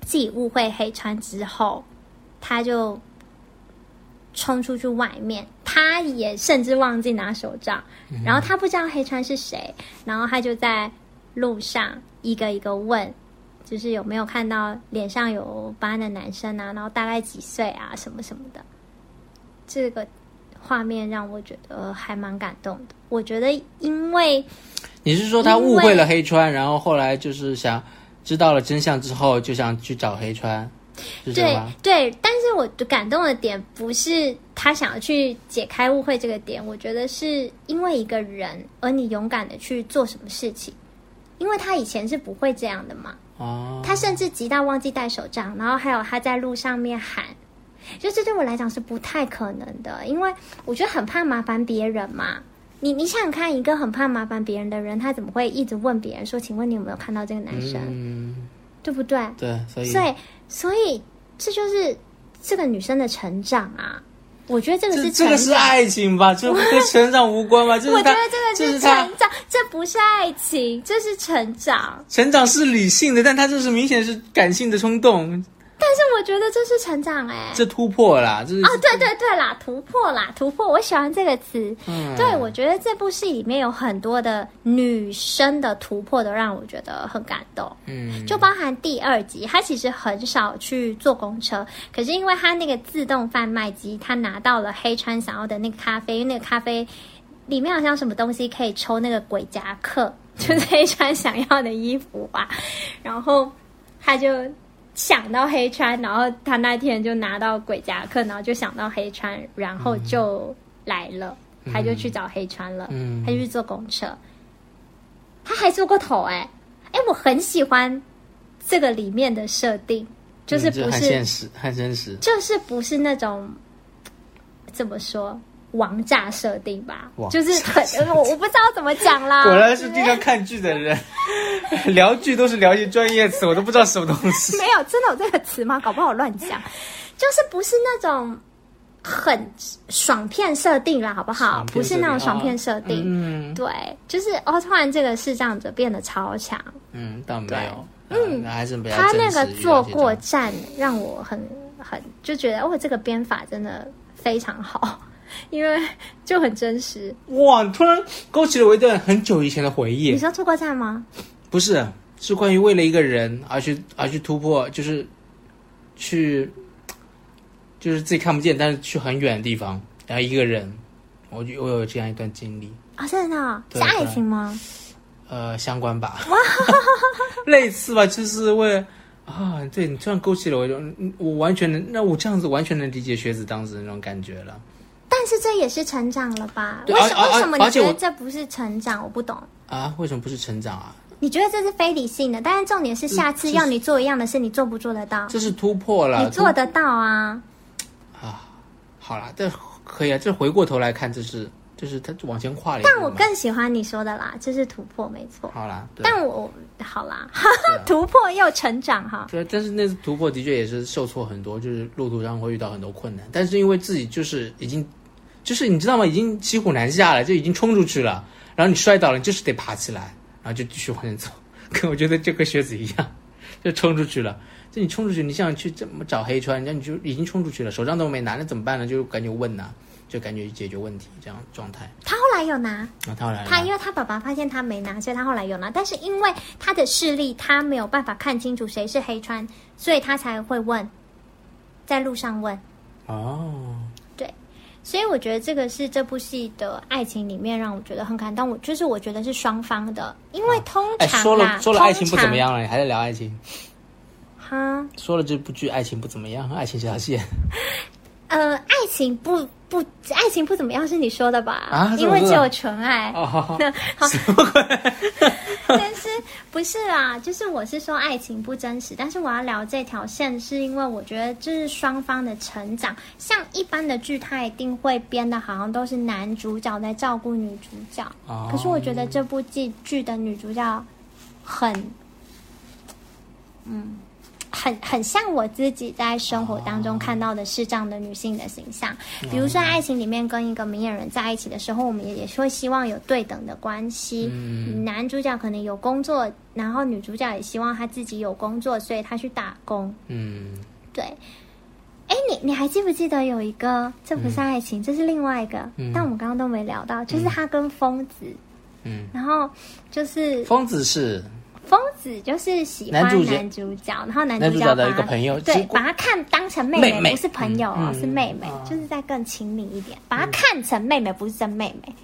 自己误会黑川之后，他就冲出去外面，他也甚至忘记拿手杖，然后他不知道黑川是谁，然后他就在路上一个一个问，就是有没有看到脸上有斑的男生啊，然后大概几岁啊，什么什么的，这个画面让我觉得还蛮感动的。我觉得因为你是说他误会了黑川，然后后来就是想知道了真相之后，就想去找黑川，对？对，但是我感动的点不是他想要去解开误会这个点，我觉得是因为一个人，而你勇敢的去做什么事情，因为他以前是不会这样的嘛，哦，他甚至急到忘记带手杖，然后还有他在路上面喊，就这对我来讲是不太可能的，因为我觉得很怕麻烦别人嘛。你你想想看，一个很怕麻烦别人的人，他怎么会一直问别人说：“请问你有没有看到这个男生？”嗯，对不对？对，所以所以，所以这就是这个女生的成长啊！我觉得这个是这这个是爱情吧？这跟成长无关吧？这我觉得这个是成长，这不是爱情，这是成长。成长是理性的，但他这是明显是感性的冲动，但是我觉得这是成长哎、这突破啦，这是哦，对对对啦，突破啦，突破，我喜欢这个词。嗯对，我觉得这部戏里面有很多的女生的突破，都让我觉得很感动。嗯，就包含第二集，她其实很少去坐公车，可是因为她那个自动贩卖机，他拿到了黑川想要的那个咖啡，因为那个咖啡里面好像什么东西可以抽那个鬼夹克，就是黑川想要的衣服吧，然后他就。想到黑川，然后他那天就拿到鬼夹克，然后就想到黑川，然后就来了，他就去找黑川了，嗯他就去坐公车，他还做过头哎、哎，我很喜欢这个里面的设定，就是不是、很现实，很真实。就是不是那种怎么说王炸设定吧，就是很我我不知道怎么讲啦，果然是经常看剧的人，聊剧都是聊一些专业词，我都不知道什么东西。没有真的有这个词吗？搞不好我乱讲，就是不是那种很爽片设定啦，好不好？不是那种爽片设定，嗯对，就是哦，突然这个视障者变得超强，嗯，倒没有，嗯嗯，还是他那个坐过站让我很很就觉得哦，这个编法真的非常好，因为就很真实。哇，突然勾起了我一段很久以前的回忆你是。说坐过站吗？不是，是关于为了一个人而去而去突破，就是去就是自己看不见，但是去很远的地方，然后一个人，我就我有这样一段经历。啊、真的哦、是对爱情吗？呃，相关吧，类似吧，就是为啊，对你突然勾起了我一种，嗯我完全能，那我这样子完全能理解学子当时的那种感觉了。但是这也是成长了吧？为什为什么你觉得这不是成长？我不懂。啊，为什么不是成长啊？你觉得这是非理性的，但是重点是下次要你做一样的事，你做不做得到？这是突破了，你做得到啊！啊好啦，这可以啊，这回过头来看，这是就是他往前跨了一步。但我更喜欢你说的啦，这是突破，没错。好啦，对但我好啦，对啊 突破又成长哈。对，但是那次突破的确也是受挫很多，就是路途上会遇到很多困难，但是因为自己就是已经，就是你知道吗？已经骑虎难下了，就已经冲出去了，然后你摔倒了，你就是得爬起来，然后就继续往前走。跟我觉得就跟靴子一样，就冲出去了。就你冲出去，你想去怎么找黑川，那你就已经冲出去了，手杖都没拿，那怎么办呢？就赶紧问呐、就感觉解决问题这样状态。他后来有拿，他后来他因为他爸爸发现他没拿，所以他后来有拿。但是因为他的视力，他没有办法看清楚谁是黑川，所以他才会问，在路上问。哦，所以我觉得这个是这部戏的爱情里面让我觉得很感动。我就是我觉得是双方的，因为通哎，常说了说了爱情不怎么，样了，你还在聊爱情？哈，说了这部剧爱情不怎么样，爱情这条线 呃，爱情不不，爱情不怎么样是你说的吧？啊因为只有纯爱。哦，好好好，但是不是啦？就是我是说爱情不真实，但是我要聊这条线，是因为我觉得这是双方的成长。像一般的剧，它一定会编的好像都是男主角在照顾女主角，哦可是我觉得这部剧剧的女主角很很很像我自己在生活当中看到的视障的女性的形象。比如说，爱情里面跟一个明眼人在一起的时候，我们也也是会希望有对等的关系。男主角可能有工作，然后女主角也希望她自己有工作，所以她去打工。嗯，对。哎，你你还记不记得有一个？这不是爱情，这是另外一个。但我们刚刚都没聊到，就是他跟疯子。嗯，然后就是疯子是疯子就是喜欢男主角男主角，然后男男主角的一个朋友对把他看当成妹妹妹不是朋友哦，嗯是妹妹，就是再更亲密一点，把他看成妹妹，不是真妹妹。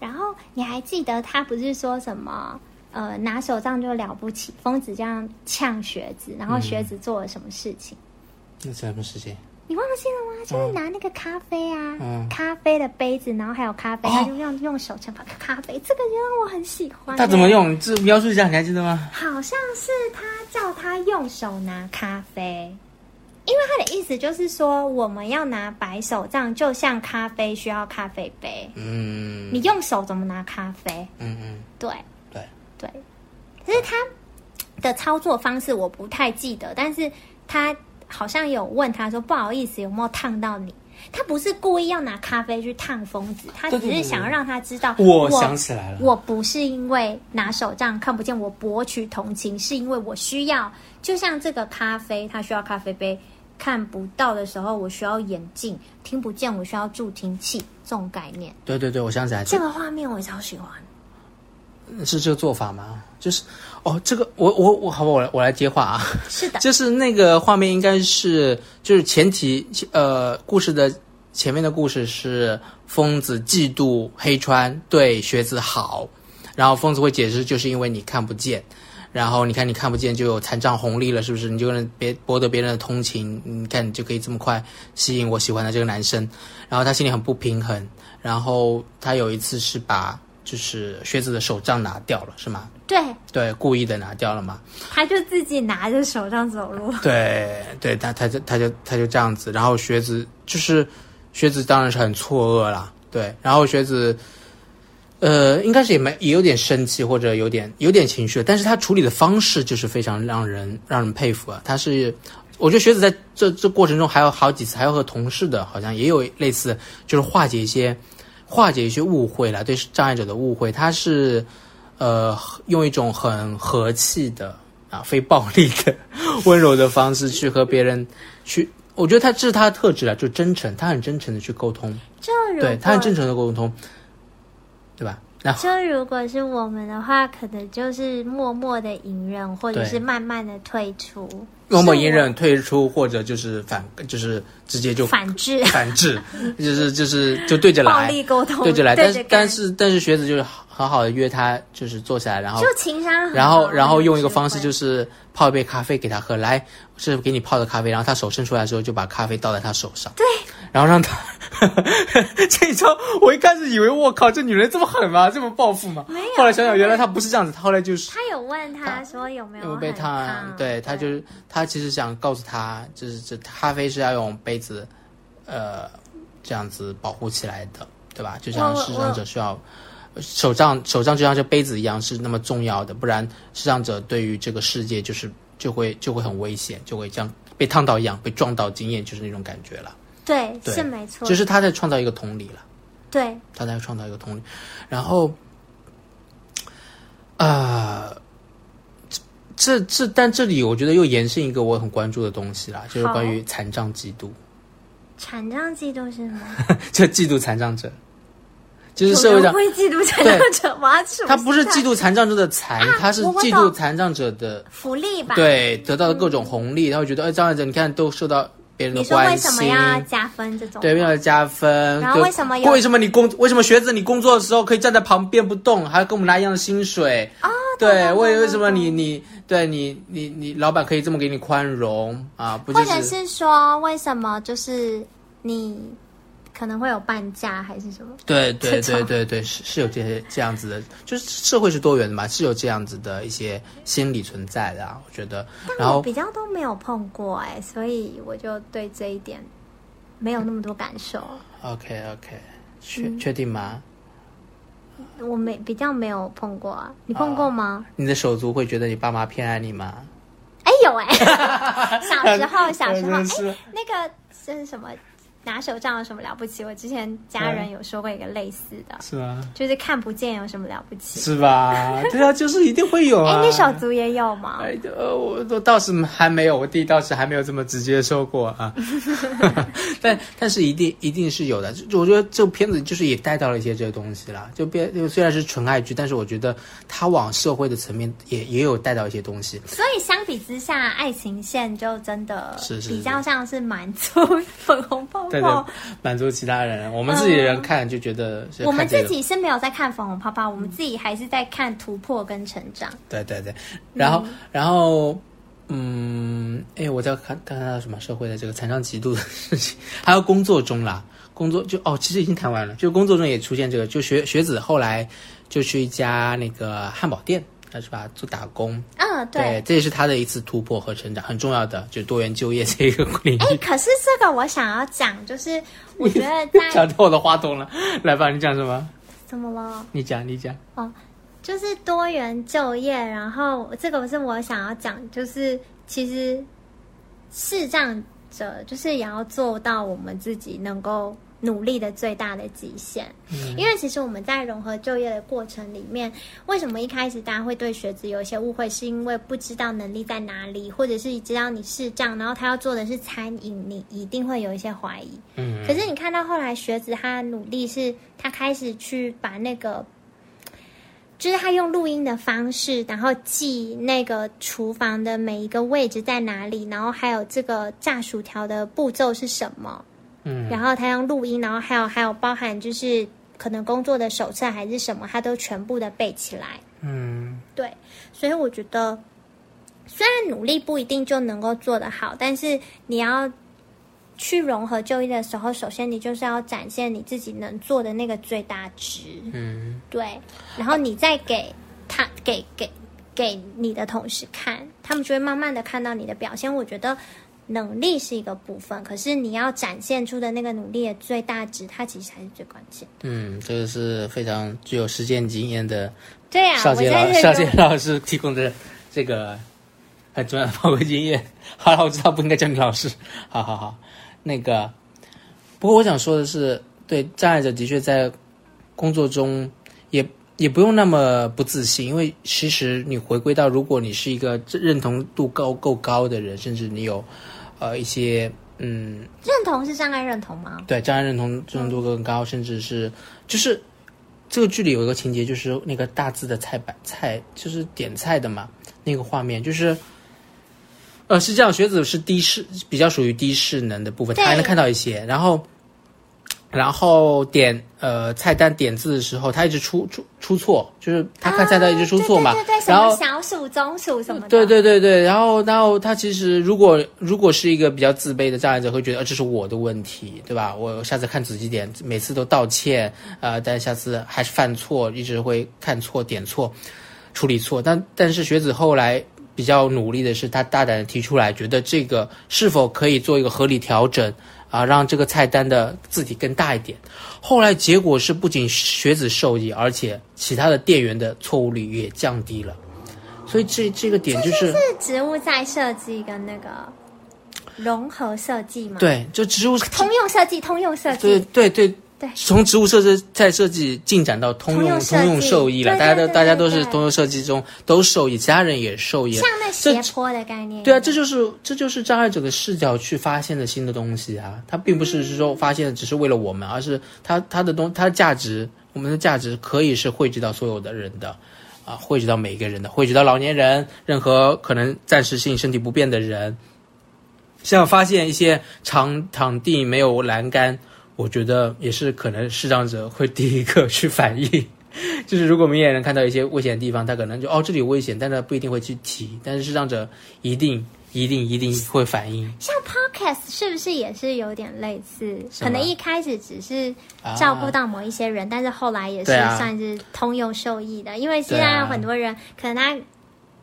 然后你还记得他不是说什么？呃，拿手杖就了不起，疯子这样呛学子，然后学子做了什么事情？那什么事情？你忘记了吗？就是拿那个咖啡啊，嗯咖啡的杯子，然后还有咖啡，哦他就用用手抢把咖啡，这个就让我很喜欢。他怎么？用？这描述一下，你还记得吗？好像是他叫他用手拿咖啡，因为他的意思就是说，我们要拿白手杖，就像咖啡需要咖啡杯，嗯你用手怎么拿咖啡？嗯嗯，对对，对，可是他的操作方式我不太记得，但是他好像有问他说：“不好意思，有没有烫到你？”他不是故意要拿咖啡去烫疯子，他只是想要让他知道，我想起来了我不是因为拿手杖看不见我博取同情，是因为我需要，就像这个咖啡，它需要咖啡杯。看不到的时候，我需要眼镜；听不见，我需要助听器。这种概念，对对对，我想起来，这个画面我超喜欢。是这个做法吗？就是哦，这个我我我好吧，我来我来接话啊。是的，就是那个画面应该是就是前提呃故事的前面的故事是疯子嫉妒黑川对学子好，然后疯子会解释就是因为你看不见，然后你看你看不见就有残障红利了，是不是？你就能别博得别人的同情，你看你就可以这么快吸引我喜欢的这个男生，然后他心里很不平衡，然后他有一次是把就是学子的手杖拿掉了，是吗？对，对，故意的拿掉了嘛。他就自己拿着手杖走路。对对，他他就他就他就这样子，然后学子就是学子当然是很错愕啦，对，然后学子呃应该是也没也有点生气或者有点有点情绪，但是他处理的方式就是非常让人让人佩服啊，他是。我觉得学子在这这过程中还有好几次，还有和同事的好像也有类似，就是化解一些化解一些误会啦，对障碍者的误会。他是呃用一种很和气的啊非暴力的温柔的方式去和别人去，我觉得他这是他的特质啊，就真诚，他很真诚的去沟通，对他很真诚的沟通，对吧？然后就如果是我们的话，可能就是默默的隐忍，或者是慢慢的退出，默默隐忍退出，或者就是反，就是直接就反制、反制，就是就是就对着来 暴来，力沟通，对着来。但是但是但是学子就是好好的约他，就是坐下来，然后就情商然后然后用一个方式就是泡一杯咖啡给他喝，来是给你泡的咖啡，然后他手伸出来的时候就把咖啡倒在他手上，对，然后让他 这一招，我一开始以为我靠，这女人这么狠吗？这么报复吗？没有后来想想，原来她不是这样子，她后来就是她有问他说有没有被烫，对他就是他其实想告诉他，就是这咖啡是要用杯子，呃，这样子保护起来的，对吧？就像我视障者需要手杖，手杖就像这杯子一样是那么重要的，不然视障者对于这个世界就是就会就会很危险，就会像被烫到一样，被撞到经验就是那种感觉了。对对是没错，就是他在创造一个同理了。对他在创造一个同理。然后，呃，这这这，但这里我觉得又延伸一个我很关注的东西啦，就是关于残障嫉妒，残障嫉妒是什么？就嫉妒残障者，就是社会上会嫉妒残障者吗？他不是嫉妒残障者的残，他是嫉妒残障者的福利吧？，对得到的各种红利，他会觉得，哎，障碍者你看都受到别人的你说为什么。要加分这种？对，为了加分。然后为什么有为什么你工？为什么学子你工作的时候可以站在旁边不动，还要跟我们拿一样的薪水？啊，对，为为什么你你对你你你老板可以这么给你宽容啊？不就或者是说为什么就是你可能会有半价还是什么？对对对对对，是是有这些这样子的，就是社会是多元的嘛，是有这样子的一些心理存在的啊，我觉得。然后但我比较都没有碰过哎、所以我就对这一点没有那么多感受。OK OK，确嗯确定吗？我没比较没有碰过啊，你碰过吗？你的手足会觉得你爸妈偏爱你吗？哎有哎，小时候小时候哎那个这是什么拿手杖有什么了不起？我之前家人有说过一个类似的，是吗？就是看不见有什么了不起？是吧？对啊，就是一定会有哎、啊。你手足也有吗？哎，呃，我我倒是还没有，我弟倒是还没有这么直接说过啊。但但是一定一定是有的。就我觉得这部片子就是也带到了一些这个东西啦。就变就虽然是纯爱剧，但是我觉得它往社会的层面也也有带到一些东西。所以相比之下，爱情线就真的比较像是满足粉红泡泡。对对，满足其他人，我们自己人看就觉得是我们自己是没有在看粉红泡泡，我们自己还是在看突破跟成长。对对对，然后、然后嗯，哎，我在看看到什么社会的这个残障极度的事情，还有工作中啦，工作就哦，其实已经谈完了，就工作中也出现这个，就学学子后来就去一家那个汉堡店。是吧？做打工，嗯，对。这也是他的一次突破和成长，很重要的，就是多元就业这一个领哎、可是这个我想要讲，就是我觉得在 讲到我的话筒了，来吧，你讲什么？怎么了？你讲，你讲。哦就是多元就业，然后这个不是我想要讲，就是其实视障者就是也要做到我们自己能够努力的最大的极限。因为其实我们在融合就业的过程里面，为什么一开始大家会对学子有一些误会，是因为不知道能力在哪里，或者是你知道你是这样，然后他要做的是餐饮，你一定会有一些怀疑。嗯，可是你看到后来学子他努力是，他开始去把那个，就是他用录音的方式，然后记那个厨房的每一个位置在哪里，然后还有这个炸薯条的步骤是什么，嗯然后他用录音，然后还有还有包含就是可能工作的手册还是什么，他都全部的背起来。嗯对，所以我觉得，虽然努力不一定就能够做得好，但是你要去融合就业的时候，首先你就是要展现你自己能做的那个最大值，嗯对，然后你再给他给给给你的同事看，他们就会慢慢的看到你的表现。我觉得。能力是一个部分，可是你要展现出的那个努力的最大值，它其实才是最关键。嗯，这个是非常具有实践经验的对啊，邵杰老邵杰老师提供的这个很重要的宝贵经验。好了，我知道不应该叫你老师。好好好，那个，不过我想说的是，对障碍者的确在工作中也也不用那么不自信，因为其实你回归到，如果你是一个认同度高够高的人，甚至你有呃一些嗯认同是障碍认同吗？对，障碍认同认同度更高，甚至是就是这个剧里有一个情节，就是那个大字的菜板菜，就是点菜的嘛，那个画面就是。呃，是这样，学子是低视，比较属于低视能的部分，他还能看到一些。然后，然后点呃菜单点字的时候，他一直出出出错，就是他看菜单一直出错嘛。啊对对对对，什然后么小鼠、中鼠什么的。对对对对，然后然后他其实如果如果是一个比较自卑的障碍者，会觉得、呃、这是我的问题，对吧？我下次看仔细点，每次都道歉，呃，但下次还是犯错，一直会看错、点错、处理错。但但是学子后来比较努力的是，他大胆的提出来，觉得这个是否可以做一个合理调整啊，让这个菜单的字体更大一点。后来结果是，不仅学子受益，而且其他的店员的错误率也降低了。所以这这个点就是是植物在设计跟那个融合设计吗？，对，就植物通用设计，通用设计。对对对从植物设计再设计进展到通用通用受益了，对大家都大家都是通用设计中都受益，其他人也受益了像。那这斜坡的概念。对啊，这就是这就是障碍者的视角去发现的新的东西啊，它并不是是说发现的只是为了我们，而是它它的东它的价值，我们的价值可以是惠及到所有的人的，啊，汇聚到每一个人的，汇聚到老年人，任何可能暂时性身体不便的人，像发现一些场场地没有栏杆，我觉得也是可能视障者会第一个去反应。就是如果明眼人看到一些危险的地方，他可能就哦这里有危险，但他不一定会去提，但是视障者一定一定一定会反应。像 podcast 是不是也是有点类似？可能一开始只是照顾到某一些人，但是后来也是算是通用受益的。因为现在有很多人可能他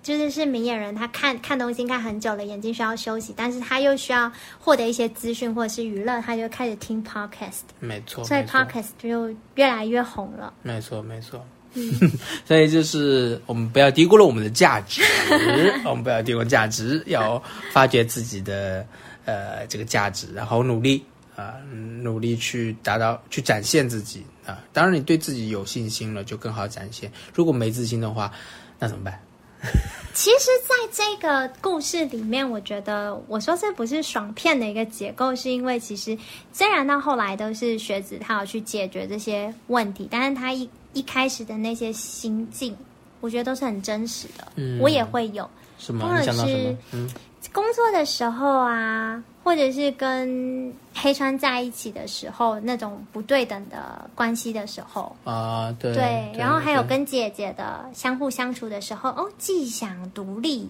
就是是明眼人，他看看东西看很久了，眼睛需要休息，但是他又需要获得一些资讯或者是娱乐，他就开始听 podcast，没错，所以 podcast 就越来越红了。没错没错。嗯 所以就是我们不要低估了我们的价值，我们不要低估价值，要发掘自己的呃这个价值，然后努力啊、嗯努力去达到去展现自己啊、当然，你对自己有信心了，就更好展现。如果没自信的话，那怎么办？其实，在这个故事里面，我觉得我说这不是爽片的一个结构，是因为其实虽然到后来都是学子他有去解决这些问题，但是他一一开始的那些心境，我觉得都是很真实的。嗯我也会有什么？或者你想到什是么？嗯工作的时候啊，或者是跟黑川在一起的时候，那种不对等的关系的时候，啊，对对，然后还有跟姐姐的相互相处的时候，哦，既想独立，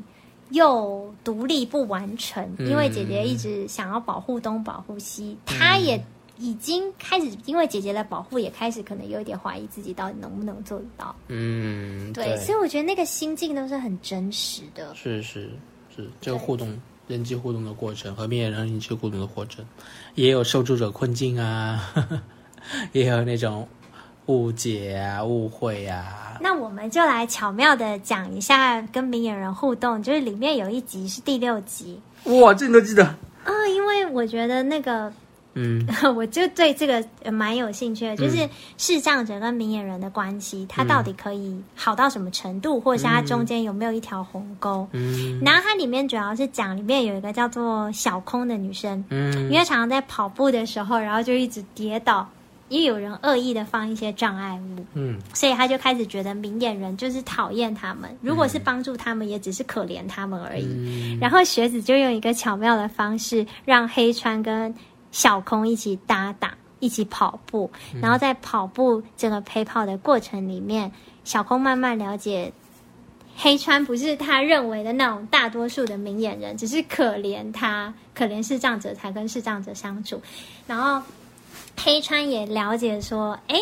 又独立不完成，嗯因为姐姐一直想要保护东，保护西，她也已经开始因为姐姐的保护，也开始可能有一点怀疑自己到底能不能做得到。嗯，对，所以我觉得那个心境都是很真实的。是是是，这个互动人际互动的过程，和别人人际互动的过程，也有受助者困境啊，也有那种误解啊、误会啊。那我们就来巧妙的讲一下跟明眼人互动，就是里面有一集是第六集哇，这你都记得？啊、因为我觉得那个嗯。我就对这个呃蛮有兴趣的，就是视障者跟明眼人的关系，它到底可以好到什么程度，或者是它中间有没有一条鸿沟？嗯。然后它里面主要是讲里面有一个叫做小空的女生，嗯。因为常常在跑步的时候，然后就一直跌倒，因为有人恶意的放一些障碍物，嗯。所以他就开始觉得明眼人就是讨厌他们，如果是帮助他们，也只是可怜他们而已。嗯。然后学子就用一个巧妙的方式，让黑川跟小空一起搭档，一起跑步。然后在跑步这个陪跑的过程里面，小空慢慢了解黑川不是他认为的那种大多数的明眼人，只是可怜他，可怜视障者才跟视障者相处。然后黑川也了解说，诶，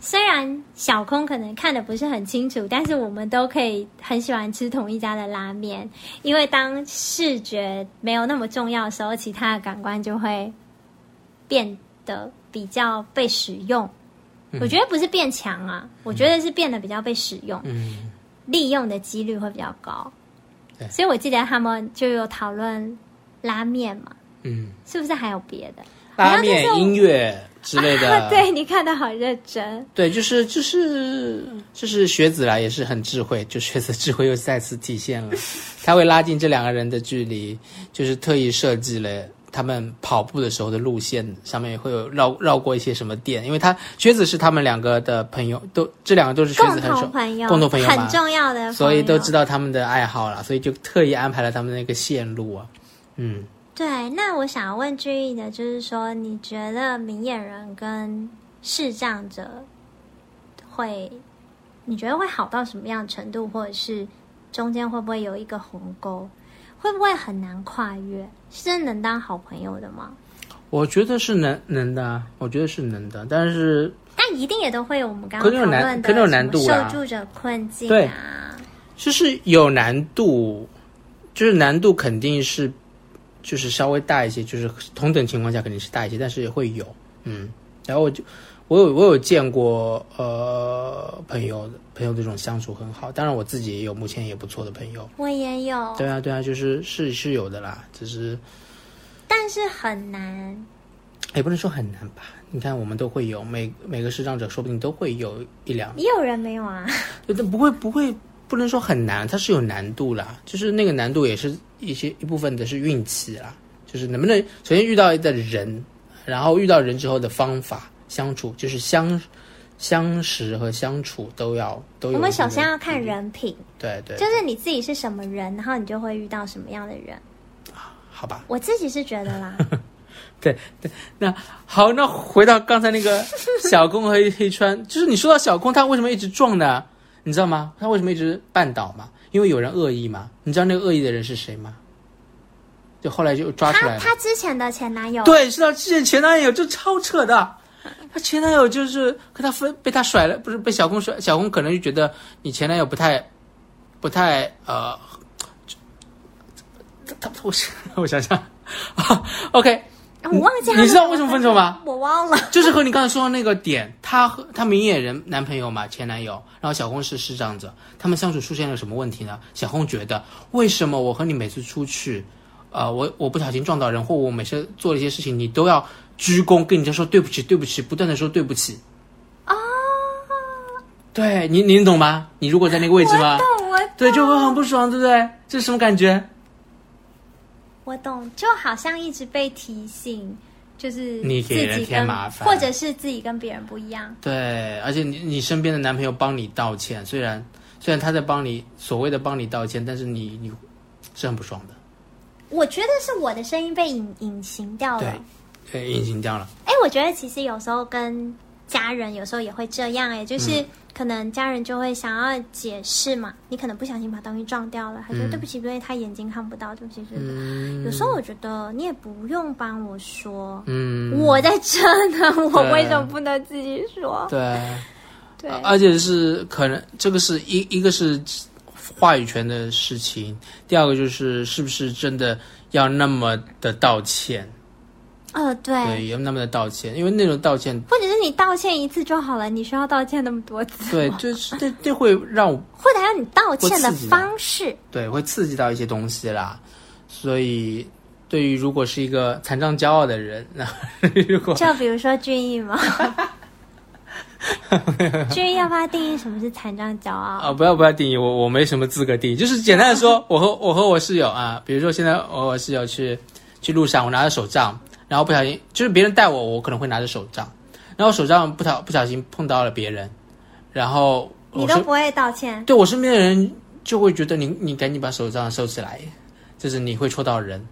虽然小空可能看的不是很清楚，但是我们都可以很喜欢吃同一家的拉面，因为当视觉没有那么重要的时候，其他的感官就会变得比较被使用。我觉得不是变强啊，我觉得是变得比较被使用，嗯利用的几率会比较高。所以我记得他们就有讨论拉面嘛，嗯，是不是还有别的？拉面、音乐之类的，啊，对你看的好认真。对，就是就是就是学子啦，也是很智慧，就学子智慧又再次体现了。他会拉近这两个人的距离，就是特意设计了他们跑步的时候的路线，上面会有绕绕过一些什么店，因为他靴子是他们两个的朋友，都这两个都是学共子很熟同朋友，共同朋友嘛很重要的，所以都知道他们的爱好了，所以就特意安排了他们那个线路啊。嗯，对，那我想要问君逸的，就是说，你觉得明眼人跟视障者会，你觉得会好到什么样的程度，或者是中间会不会有一个鸿沟，会不会很难跨越？是真能当好朋友的吗？我觉得是能能的啊，我觉得是能的，但是但一定也都会有我们刚刚讨论的能有难可能有难度啊受助者困境对啊，就是有难度，就是难度肯定是就是稍微大一些，就是同等情况下肯定是大一些，但是也会有，嗯。然后我就我有我有见过呃朋友朋友这种相处很好，当然我自己也有目前也不错的朋友，我也有，对啊对啊，就是是是有的啦，只是但是很难。也不能说很难吧。你看我们都会有每每个视障者，说不定都会有一两也有人没有啊，对，但不会不会不能说很难，它是有难度啦，就是那个难度也是一些一部分的是运气啦，就是能不能首先遇到的人，然后遇到人之后的方法相处，就是相相识和相处都要都有。我们首先要看，人品，对对，就是你自己是什么人，然后你就会遇到什么样的人。好吧，我自己是觉得啦，对对，那好，那回到刚才那个 小公和黑黑川，就是你说到小公，他为什么一直撞呢？你知道吗？他为什么一直绊倒嘛？因为有人恶意嘛。你知道那个恶意的人是谁吗？就后来就抓出来了。她她之前的前男友，对，是他之前前男友，就超扯的。他前男友就是跟他分被他甩了，不是被小公甩，小公可能就觉得你前男友不太不太呃，他他我想我想想啊，OK，啊我忘记他们你知道为什么分手吗？我忘了。就是和你刚才说的那个点，她和她明眼人男朋友嘛，前男友，然后小红是是这样子，他们相处出现了什么问题呢？小红觉得，为什么我和你每次出去，呃，我我不小心撞到人，或我每次做了一些事情，你都要鞠躬跟人家说对不起，对不起，不断的说对不起。啊，对你，你懂吗？你如果在那个位置吗？懂我懂对，就会很不爽，对不对？这是什么感觉？我懂，就好像一直被提醒，就是你自给人添麻烦或者是自己跟别人不一样。对，而且你你身边的男朋友帮你道歉，虽然虽然他在帮你所谓的帮你道歉，但是你你是很不爽的。我觉得是我的声音被隐隐形掉了。，对，隐形掉了。哎，我觉得其实有时候跟家人有时候也会这样，哎，就是嗯可能家人就会想要解释嘛，你可能不小心把东西撞掉了，他说嗯对不起，因为他眼睛看不到，对不起，对不起。嗯，有时候我觉得你也不用帮我说，嗯，我在这呢，我为什么不能自己说？对，对，而且是可能这个是一一个是话语权的事情，第二个就是是不是真的要那么的道歉？呃，对，对，要那么的道歉，因为那种道歉，或者是你道歉一次就好了，你需要道歉那么多次？对，就是 这这会让我或者还有你道歉的方式，对会刺激到一些东西啦，所以。对于如果是一个残障骄傲的人，那 如果就比如说俊逸嘛，俊 逸要不要定义什么是残障骄傲？啊、不要不要定义我，我没什么资格定义。就是简单的说，我和我和我室友啊，比如说现在我和我室友去去路上，我拿着手杖，然后不小心就是别人带我，我可能会拿着手杖，然后手杖不小不小心碰到了别人，然后你都不会道歉，对我身边的人就会觉得你你赶紧把手杖收起来，就是你会戳到人。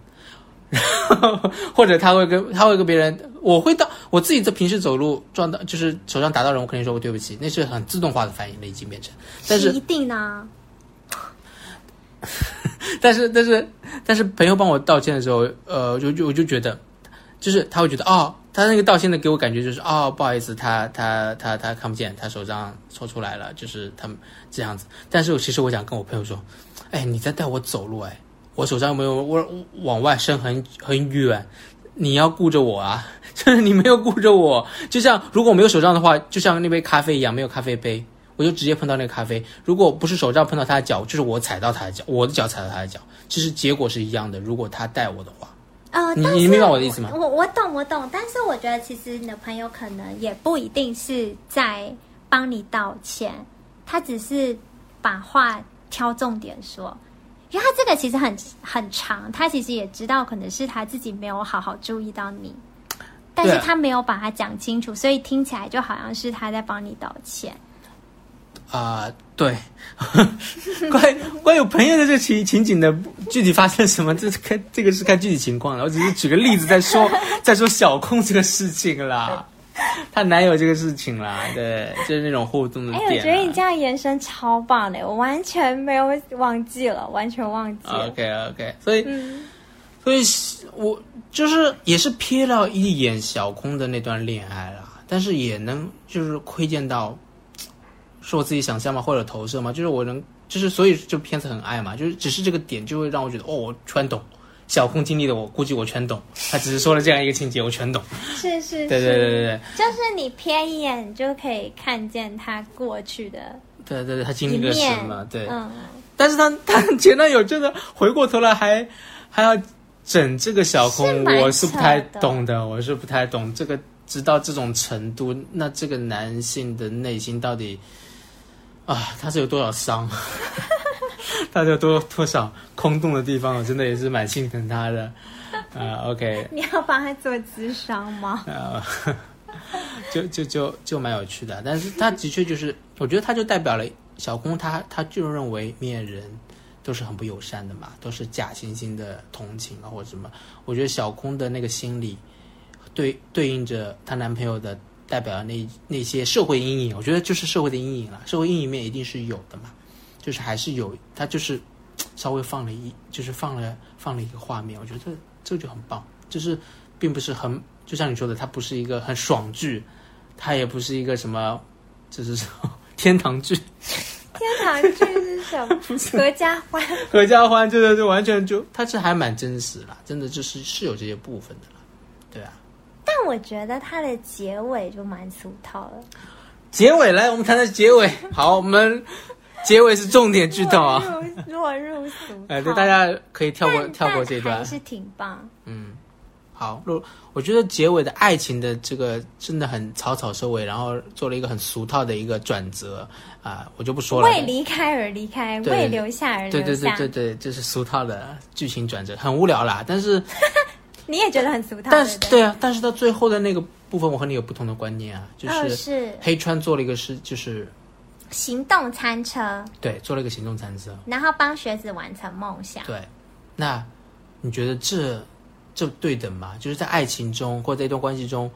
然 后或者他会跟他会跟别人，我会到我自己在平时走路撞到，就是手上打到人，我肯定说我对不起，那是很自动化的反应了，已经变成。但是一定呢，但是但是但是朋友帮我道歉的时候，呃，就就我就觉得，就是他会觉得哦，他那个道歉的给我感觉就是哦，不好意思，他他他他看不见，他手上抽出来了，就是他们这样子。但是我其实我想跟我朋友说，哎，你在带我走路，哎，我手上没有我往外伸很很远，你要顾着我啊，就是你没有顾着我，就像如果我没有手杖的话，就像那杯咖啡一样，没有咖啡杯。我就直接碰到那个咖啡。如果不是手杖碰到他的脚，就是我踩到他的脚，我的脚踩到他的脚，其实结果是一样的。如果他带我的话，呃，你你明白我的意思吗我我懂我懂，但是我觉得其实你的朋友可能也不一定是在帮你道歉，他只是把话挑重点说。因为他这个其实很很长，他其实也知道可能是他自己没有好好注意到你，但是他没有把它讲清楚，所以听起来就好像是他在帮你道歉。啊、对，关关于朋友的这个情情景的具体发生什么，这是看这个是看具体情况了。我只是举个例子在说 在说小控这个事情啦，她男友这个事情啦，对，就是那种互动的哎，我。觉得你这样延伸超棒的，我完全没有忘记了，完全忘记了。OK OK，所以、嗯，所以我就是也是瞥了一眼小空的那段恋爱啦，但是也能就是窥见到，是我自己想象吗，或者投射吗？就是我能，就是所以就片子很爱嘛，就是只是这个点就会让我觉得，哦，我全懂。小空经历的我估计我全懂，他只是说了这样一个情节，我全懂。是是是，对对对对。对就是你瞥一眼，你就可以看见他过去的对对对，他经一历了什么？对，嗯，但是他 他前男友真的回过头来还还要整这个小空是，我是不太懂的，我是不太懂。这个，直到这种程度，那这个男性的内心到底啊，他是有多少伤？他是有多多少空洞的地方？我真的也是蛮心疼他的。啊、o k 你要帮他做智商吗？呃，就就就就蛮有趣的，但是他的确就是，我觉得他就代表了小空他，他就认为面人都是很不友善的嘛，都是假惺惺的同情啊或者什么。我觉得小空的那个心理对对应着她男朋友的代表的那那些社会阴影，我觉得就是社会的阴影了，社会阴影面一定是有的嘛，就是还是有，他就是 稍微放了一，就是放了放了一个画面，我觉得这个就很棒，就是并不是很，就像你说的，它不是一个很爽剧，它也不是一个什么，就是说 天堂剧、天堂剧是什么？合家欢。合家欢，对对对，完全就它是还蛮真实啦，真的就是是有这些部分的啦。对啊。但我觉得它的结尾就蛮俗套了。结尾来，我们谈谈结尾。好，我们结尾是重点剧透啊。落入俗套。哎，对，大家可以跳过跳过这一段还。是挺棒。嗯，好，我我觉得结尾的爱情的这个真的很草草收尾，然后做了一个很俗套的一个转折啊、我就不说了。为离开而离开，为留下而留对对对。对对，这是俗套的剧情转折，很无聊啦。但是你也觉得很俗套，但是对啊，但是到最后的那个部分，我和你有不同的观念啊，就哦是是黑川做了一个事，就是行动餐车，对做了一个行动餐车。然后帮学子完成梦想。对，那你觉得这这对等吗？就是在爱情中或在一段关系中，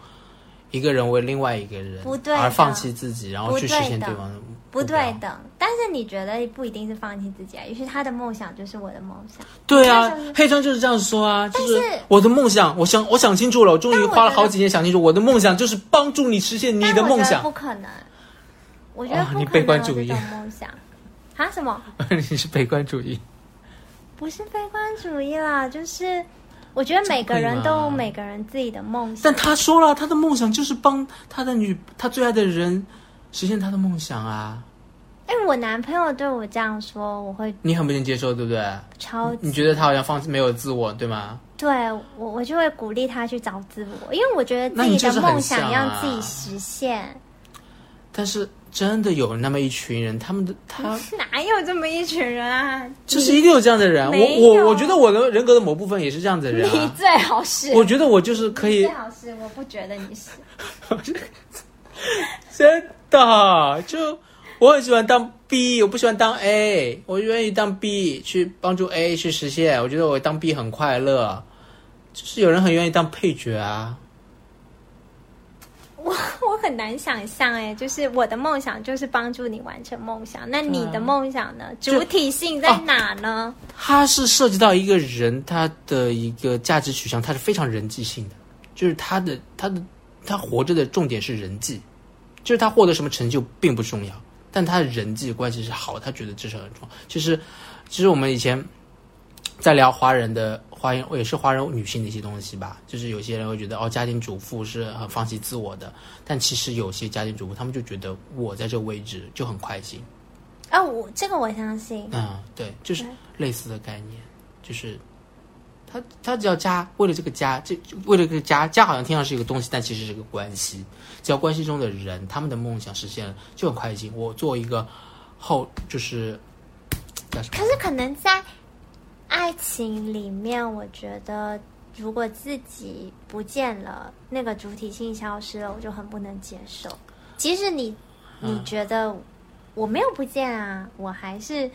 一个人为另外一个人不对而放弃自己，然后去实现对方的不对等，但是你觉得不一定是放弃自己啊，也许他的梦想就是我的梦想。对啊，黑川就是这样说啊，就是我的梦想，我想我想清楚了，我终于花了好几年想清楚，我的梦想就是帮助你实现你的梦想不。可能，我觉得不可能哦你悲观主义有这种梦想啊？什么？你是悲观主义，不是悲观主义啦，就是我觉得每个人都有每个人自己的梦想但。他说了，他的梦想就是帮他的女，他最爱的人实现他的梦想啊，哎，我男朋友对我这样说，我会你很不能接受，对不对？超级你觉得他好像放弃没有自我，对吗？对我，我就会鼓励他去找自我，因为我觉得自己的梦想像要啊自己实现。但是真的有那么一群人，他们的 他哪有这么一群人啊？就是一定有这样的人。我我我觉得我的人格的某部分也是这样子的人啊。你最好是，我觉得我就是可以最，好是，我不觉得你是。真的就我很喜欢当 B，我不喜欢当 A，我愿意当 B 去帮助 A 去实现。我觉得我当 B 很快乐。就是有人很愿意当配角啊，我 我很难想象哎，就是我的梦想就是帮助你完成梦想，那你的梦想呢？就主体性在哪呢？它是涉及到一个人他的一个价值取向，它是非常人际性的，就是他的他的他活着的重点是人际，就是他获得什么成就并不重要，但他的人际关系是好，他觉得这是很重要。其实，其实我们以前在聊华人的华人，也是华人女性的一些东西吧，就是有些人会觉得哦，家庭主妇是很放弃自我的，但其实有些家庭主妇他们就觉得我在这个位置就很开心。啊，我这个我相信。嗯，对，就是类似的概念，就是他他只要家为了这个家，这为了这个家，家好像听上是一个东西，但其实是个关系。只要关系中的人，他们的梦想实现了，就很开心。我做一个后，就是叫什么？可是可能在爱情里面，我觉得如果自己不见了，那个主体性消失了，我就很不能接受。即使你你嗯觉得我没有不见啊，我还是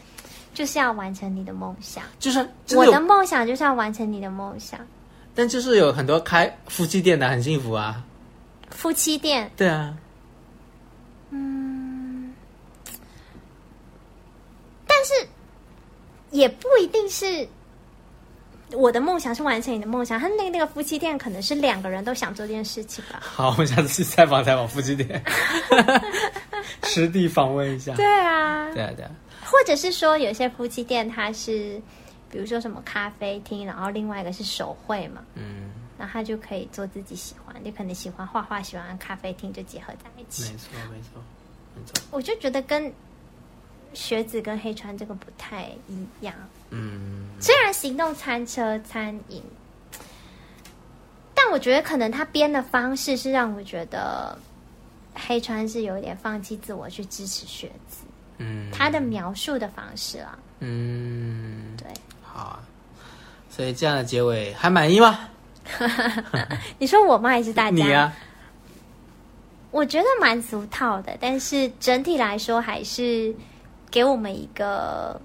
就是要完成你的梦想。就是的，我的梦想就是要完成你的梦想。但就是有很多开夫妻店的很幸福啊。夫妻店，对啊，也不一定是我的梦想是完成你的梦想，他那个那个夫妻店可能是两个人都想做这件事情吧。好，我们下次去采访采访夫妻店，实地访问一下。对啊，对啊，对啊，或者是说有些夫妻店它是，比如说什么咖啡厅，然后另外一个是手绘嘛，嗯，然后他就可以做自己喜欢，就可能喜欢画画，喜欢咖啡厅，就结合在一起没起。错，没错，没错。我就觉得跟学子跟黑川这个不太一样。嗯，虽然行动餐车餐饮，但我觉得可能他编的方式是让我觉得黑川是有点放弃自我去支持学子，嗯，他的描述的方式啊，嗯，对。好啊。所以这样的结尾还满意吗？你说我吗？还是大家？我觉得蛮俗套的，但是整体来说还是给我们一个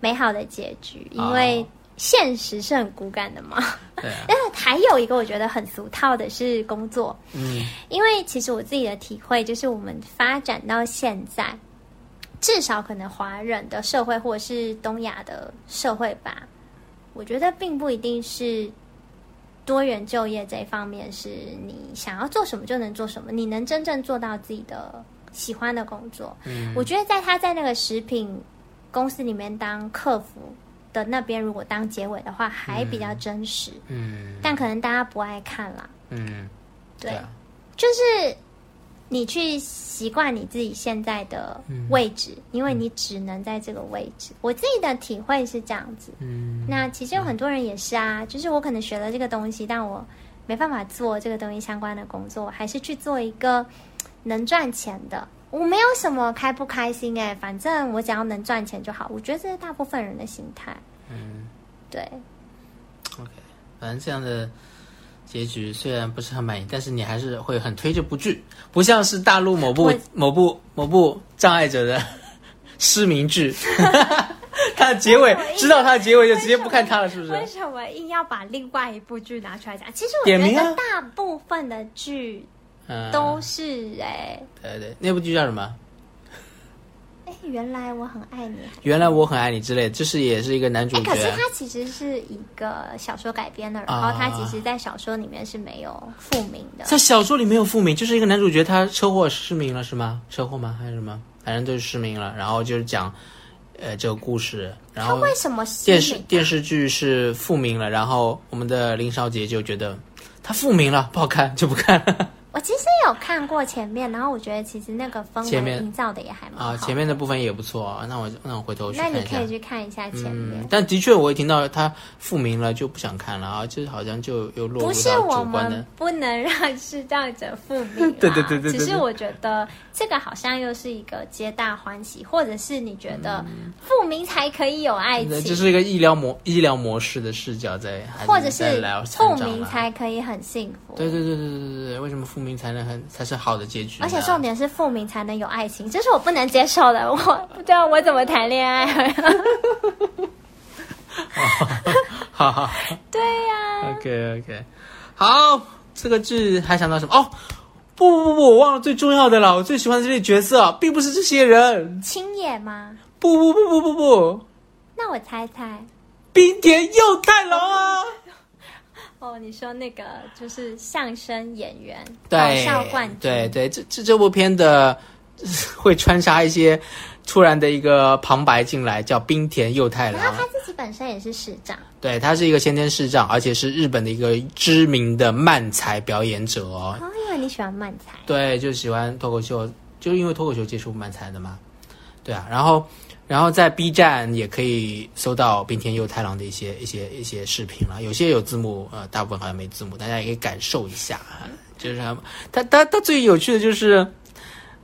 美好的结局，因为哦现实是很骨感的嘛。对啊，但是还有一个我觉得很俗套的是工作，嗯。因为其实我自己的体会就是，我们发展到现在，至少可能华人的社会或者是东亚的社会吧，我觉得并不一定是多元就业这一方面是你想要做什么就能做什么，你能真正做到自己的喜欢的工作。嗯，我觉得在他在那个食品公司里面当客服的那边，如果当结尾的话，还比较真实。嗯，但可能大家不爱看啦，嗯，对，啊，就是你去习惯你自己现在的位置，嗯因为你只能在这个位置。我自己的体会是这样子。嗯，那其实有很多人也是啊，就是我可能学了这个东西，但我没办法做这个东西相关的工作，我还是去做一个能赚钱的。我没有什么开不开心哎、反正我只要能赚钱就好。我觉得这是大部分人的心态。嗯对，，OK，反正这样的结局虽然不是很满意，但是你还是会很推这部剧，不像是大陆某部某部某部障碍者的失明剧，它的结尾知道它的结尾就直接不看它了，是不是为是？什么硬要把另外一部剧拿出来讲？其实我觉得大部分的剧嗯，都是哎、对对，那部剧叫什么？哎、原来我很爱你。原来我很爱你之类的，就是也是一个男主角、可是他。其实是一个小说改编的，然啊后他其实，在小说里面是没有复名的。在小说里没有复明，就是一个男主角他车祸失明了是吗？车祸吗？还是什么？反正就是失明了，然后就是讲，呃，这个故事，然后他为什么失电视电视剧是复明了，然后我们的林少杰就觉得他复明了不好看，就不看了我其实有看过前面，然后我觉得其实那个氛围营造的也还蛮好啊。前面的部分也不错啊，那我那我回头去看一下那你可以。去看一下前面。嗯，但的确我一听到他复明了就不想看了啊，就是好像就又落入不是到我主观的们不能让视障者复明 啦对对对对对对只是我觉得这个好像又是一个皆大欢喜，或者是你觉得复明才可以有爱情，对这是一个医疗模医疗模式的视角在，还或者是复明才可以很幸福。对对对对对对对，为什么复明才能很才是好的结局呢？而且重点是复明才能有爱情，这是我不能接受的。我不知道我怎么谈恋爱。哈哈对呀、，OK OK，好，这个剧还想到什么？哦，不不不不，我忘了最重要的了，我最喜欢的这些角色并不是这些人，青野吗？不不不不不不，那我猜猜。冰田佑太郎啊，哦，你说那个就是相声演员，搞对笑冠军，对对，这这这部片的 会穿插一些突然的一个旁白进来，叫冰田佑太郎然后他。自己本身也是视障，对，他是一个先天视障，而且是日本的一个知名的漫才表演者哦。哦，因为你喜欢漫才，对，就喜欢脱口秀，就是因为脱口秀接触漫才的嘛。对啊，然后然后在 B 站也可以搜到冰天佑太郎的一些一些一些视频了，有些有字幕，呃，大部分好像没字幕，大家也可以感受一下。就是他他他他最有趣的就是，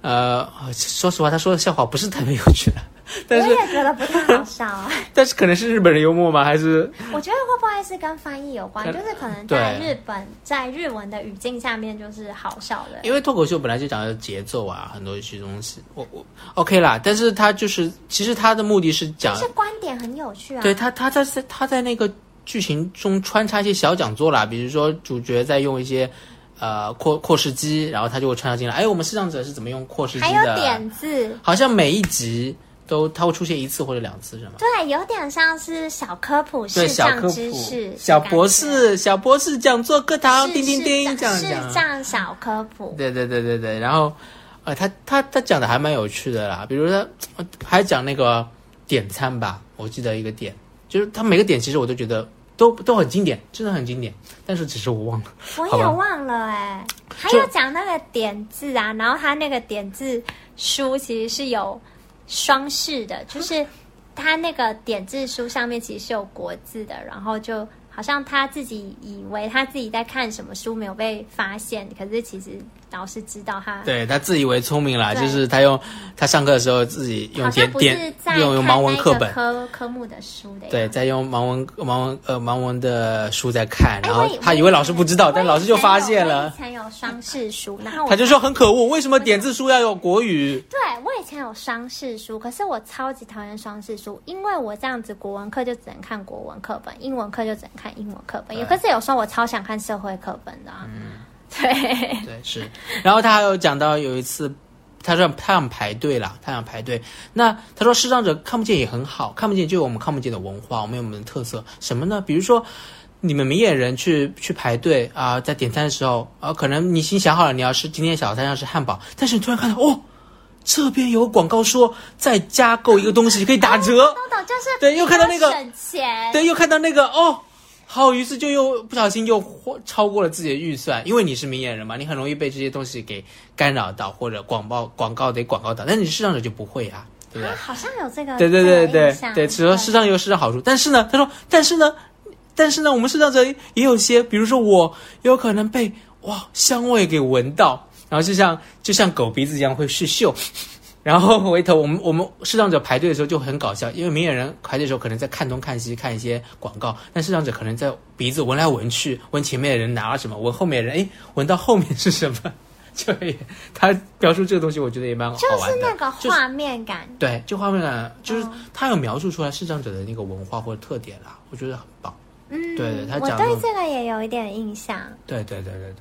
呃，说实话，他说的笑话不是特别有趣的，但我也觉得不太好笑啊。但是可能是日本人幽默吗？还是我觉得会不会是跟翻译有关？就是可能在日本，在日文的语境下面就是好笑的。因为脱口秀本来就讲的节奏啊，很多一些东西，我我 OK 啦。但是他就是，其实他的目的是讲但，是观点很有趣啊。对他他在他在那个剧情中穿插一些小讲座啦，比如说主角在用一些呃扩扩视机，然后他就会穿插进来。哎，我们视障者是怎么用扩视机的还有？点字，好像每一集都它会出现一次或者两次，是吗？对，有点像是小科普对，视障小科普知识，，小博士，小博士讲座课堂，是叮叮叮，这样视讲。障小科普。对对对对对，然后，呃，他他他讲的还蛮有趣的啦，比如他呃还讲那个点餐吧，我记得一个点，就是他每个点其实我都觉得都都很经典，真的很经典，但是只是我忘了。我也忘了哎、还有讲那个点字啊，然后他那个点字书其实是有双式的，就是他那个点字书上面其实是有国字的，然后就好像他自己以为他自己在看什么书没有被发现，可是其实老师知道他。对他自以为聪明啦，就是他用他上课的时候自己用点点用用盲文课本，科科目的书的，对，在用盲文盲文呃盲文的书在看，哎然后他以为老师不知道，但老师就发现我了以，前有双式书，然后他就说很可恶，为什么点字书要有国语？对我以前有双式书，可是我超级讨厌双式书，因为我这样子国文课就只能看国文课本，英文课就只能看英文课本。也可是有时候我超想看社会课本的、啊，对，对，是。然后他还有讲到有一次，他说他想排队啦，他想排队。那他说视障者看不见也很好，看不见就有我们看不见的文化，我们有我们的特色。什么呢？比如说。你们明眼人去去排队啊、在点餐的时候啊、可能你心想好了，你要吃今天小餐要吃汉堡，但是你突然看到哦，这边有广告说再加购一个东西可以打折，豆豆就是对又看到那个省钱，对，又看到那个哦，好，于是就又不小心又或超过了自己的预算，因为你是明眼人嘛，你很容易被这些东西给干扰到，或者广告广告得广告到，但是你视障者就不会啊，对不对啊，？好像有这个，对对对对对，只说视障有视障好处，但是呢，他说，但是呢，但是呢，我们视障者也有些，比如说我有可能被哇香味给闻到，然后就像就像狗鼻子一样会去嗅。然后回头，我们我们视障者排队的时候就很搞笑，因为明眼人排队的时候可能在看东看西看一些广告，但视障者可能在鼻子闻来闻去，闻前面的人拿了什么，闻后面的人，哎，闻到后面是什么，就也他描述这个东西，我觉得也蛮好就玩的。是那个画面感，对，就画面感，就是哦他有描述出来视障者的那个文化或者特点啦，我觉得很棒。嗯，对对他我讲我对这个也有一点印象，对对对对对，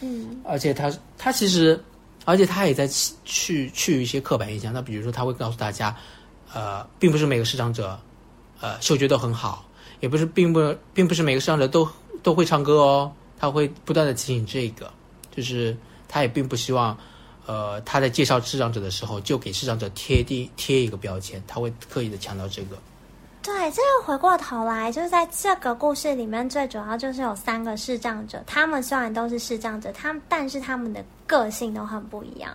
嗯，而且他他其实，而且他也在去去去一些刻板印象。那比如说，他会告诉大家，呃，并不是每个视障者，呃，嗅觉都很好，也不是并不并不是每个视障者都都会唱歌哦。他会不断的提醒这个，就是他也并不希望。呃，他在介绍视障者的时候，就给视障者贴地贴一个标签，他会刻意的强调这个。对，这个回过头来，就是在这个故事里面，最主要就是有三个视障者，他们虽然都是视障者，他们但是他们的个性都很不一样。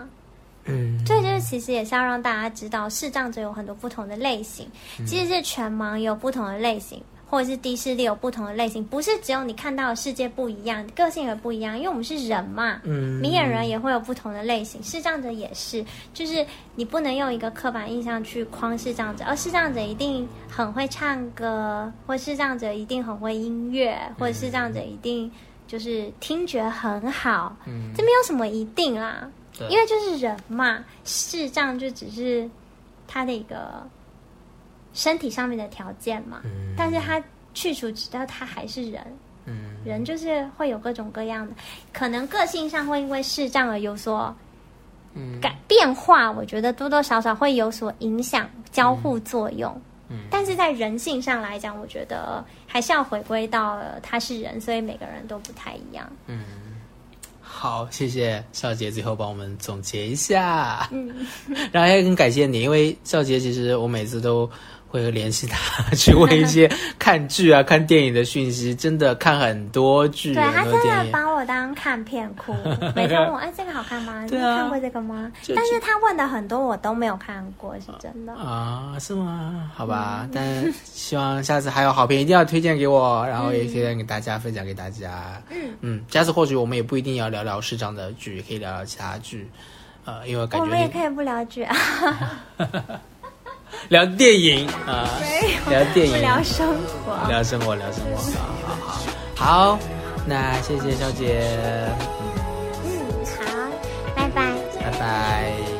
嗯，这就是其实也是要让大家知道，视障者有很多不同的类型，其实是全盲也有不同的类型，或者是低视力有不同的类型，不是只有你看到的世界不一样，个性也不一样，因为我们是人嘛。嗯明眼人也会有不同的类型，视障者也是，就是你不能用一个刻板印象去框视障者，而视障者一定很会唱歌，或视障者一定很会音乐，或者视障者一定就是听觉很好，嗯这没有什么一定啦。因为就是人嘛，视障就只是他的一个身体上面的条件嘛，嗯。但是他去除直到他还是人，嗯。人就是会有各种各样的，可能个性上会因为视障而有所嗯。改变化，我觉得多多少少会有所影响，交互作用。嗯。但是在人性上来讲，我觉得还是要回归到呃他是人，所以每个人都不太一样。嗯，好，谢谢少杰，最后帮我们总结一下。嗯，然后也很感谢你，因为少杰其实我每次都会联系他 去问一些看剧啊、看电影的讯息，真的看很多剧，对他真的。把我当看片哭，每天问我，哎，这个好看吗？你看过这个吗？但是他问的很多我都没有看过，是真的。啊，是吗？好嗯吧，但希望下次还有好片一定要推荐给我，然后也推荐给大家，分享给大家。嗯嗯，下次或许我们也不一定要聊聊市长的剧，也可以聊聊其他剧。呃，因为我感觉我们也可以不聊剧啊，聊电影啊聊电影。聊生活。聊生活聊生活好好好。好那谢谢小姐。嗯好拜拜。拜拜。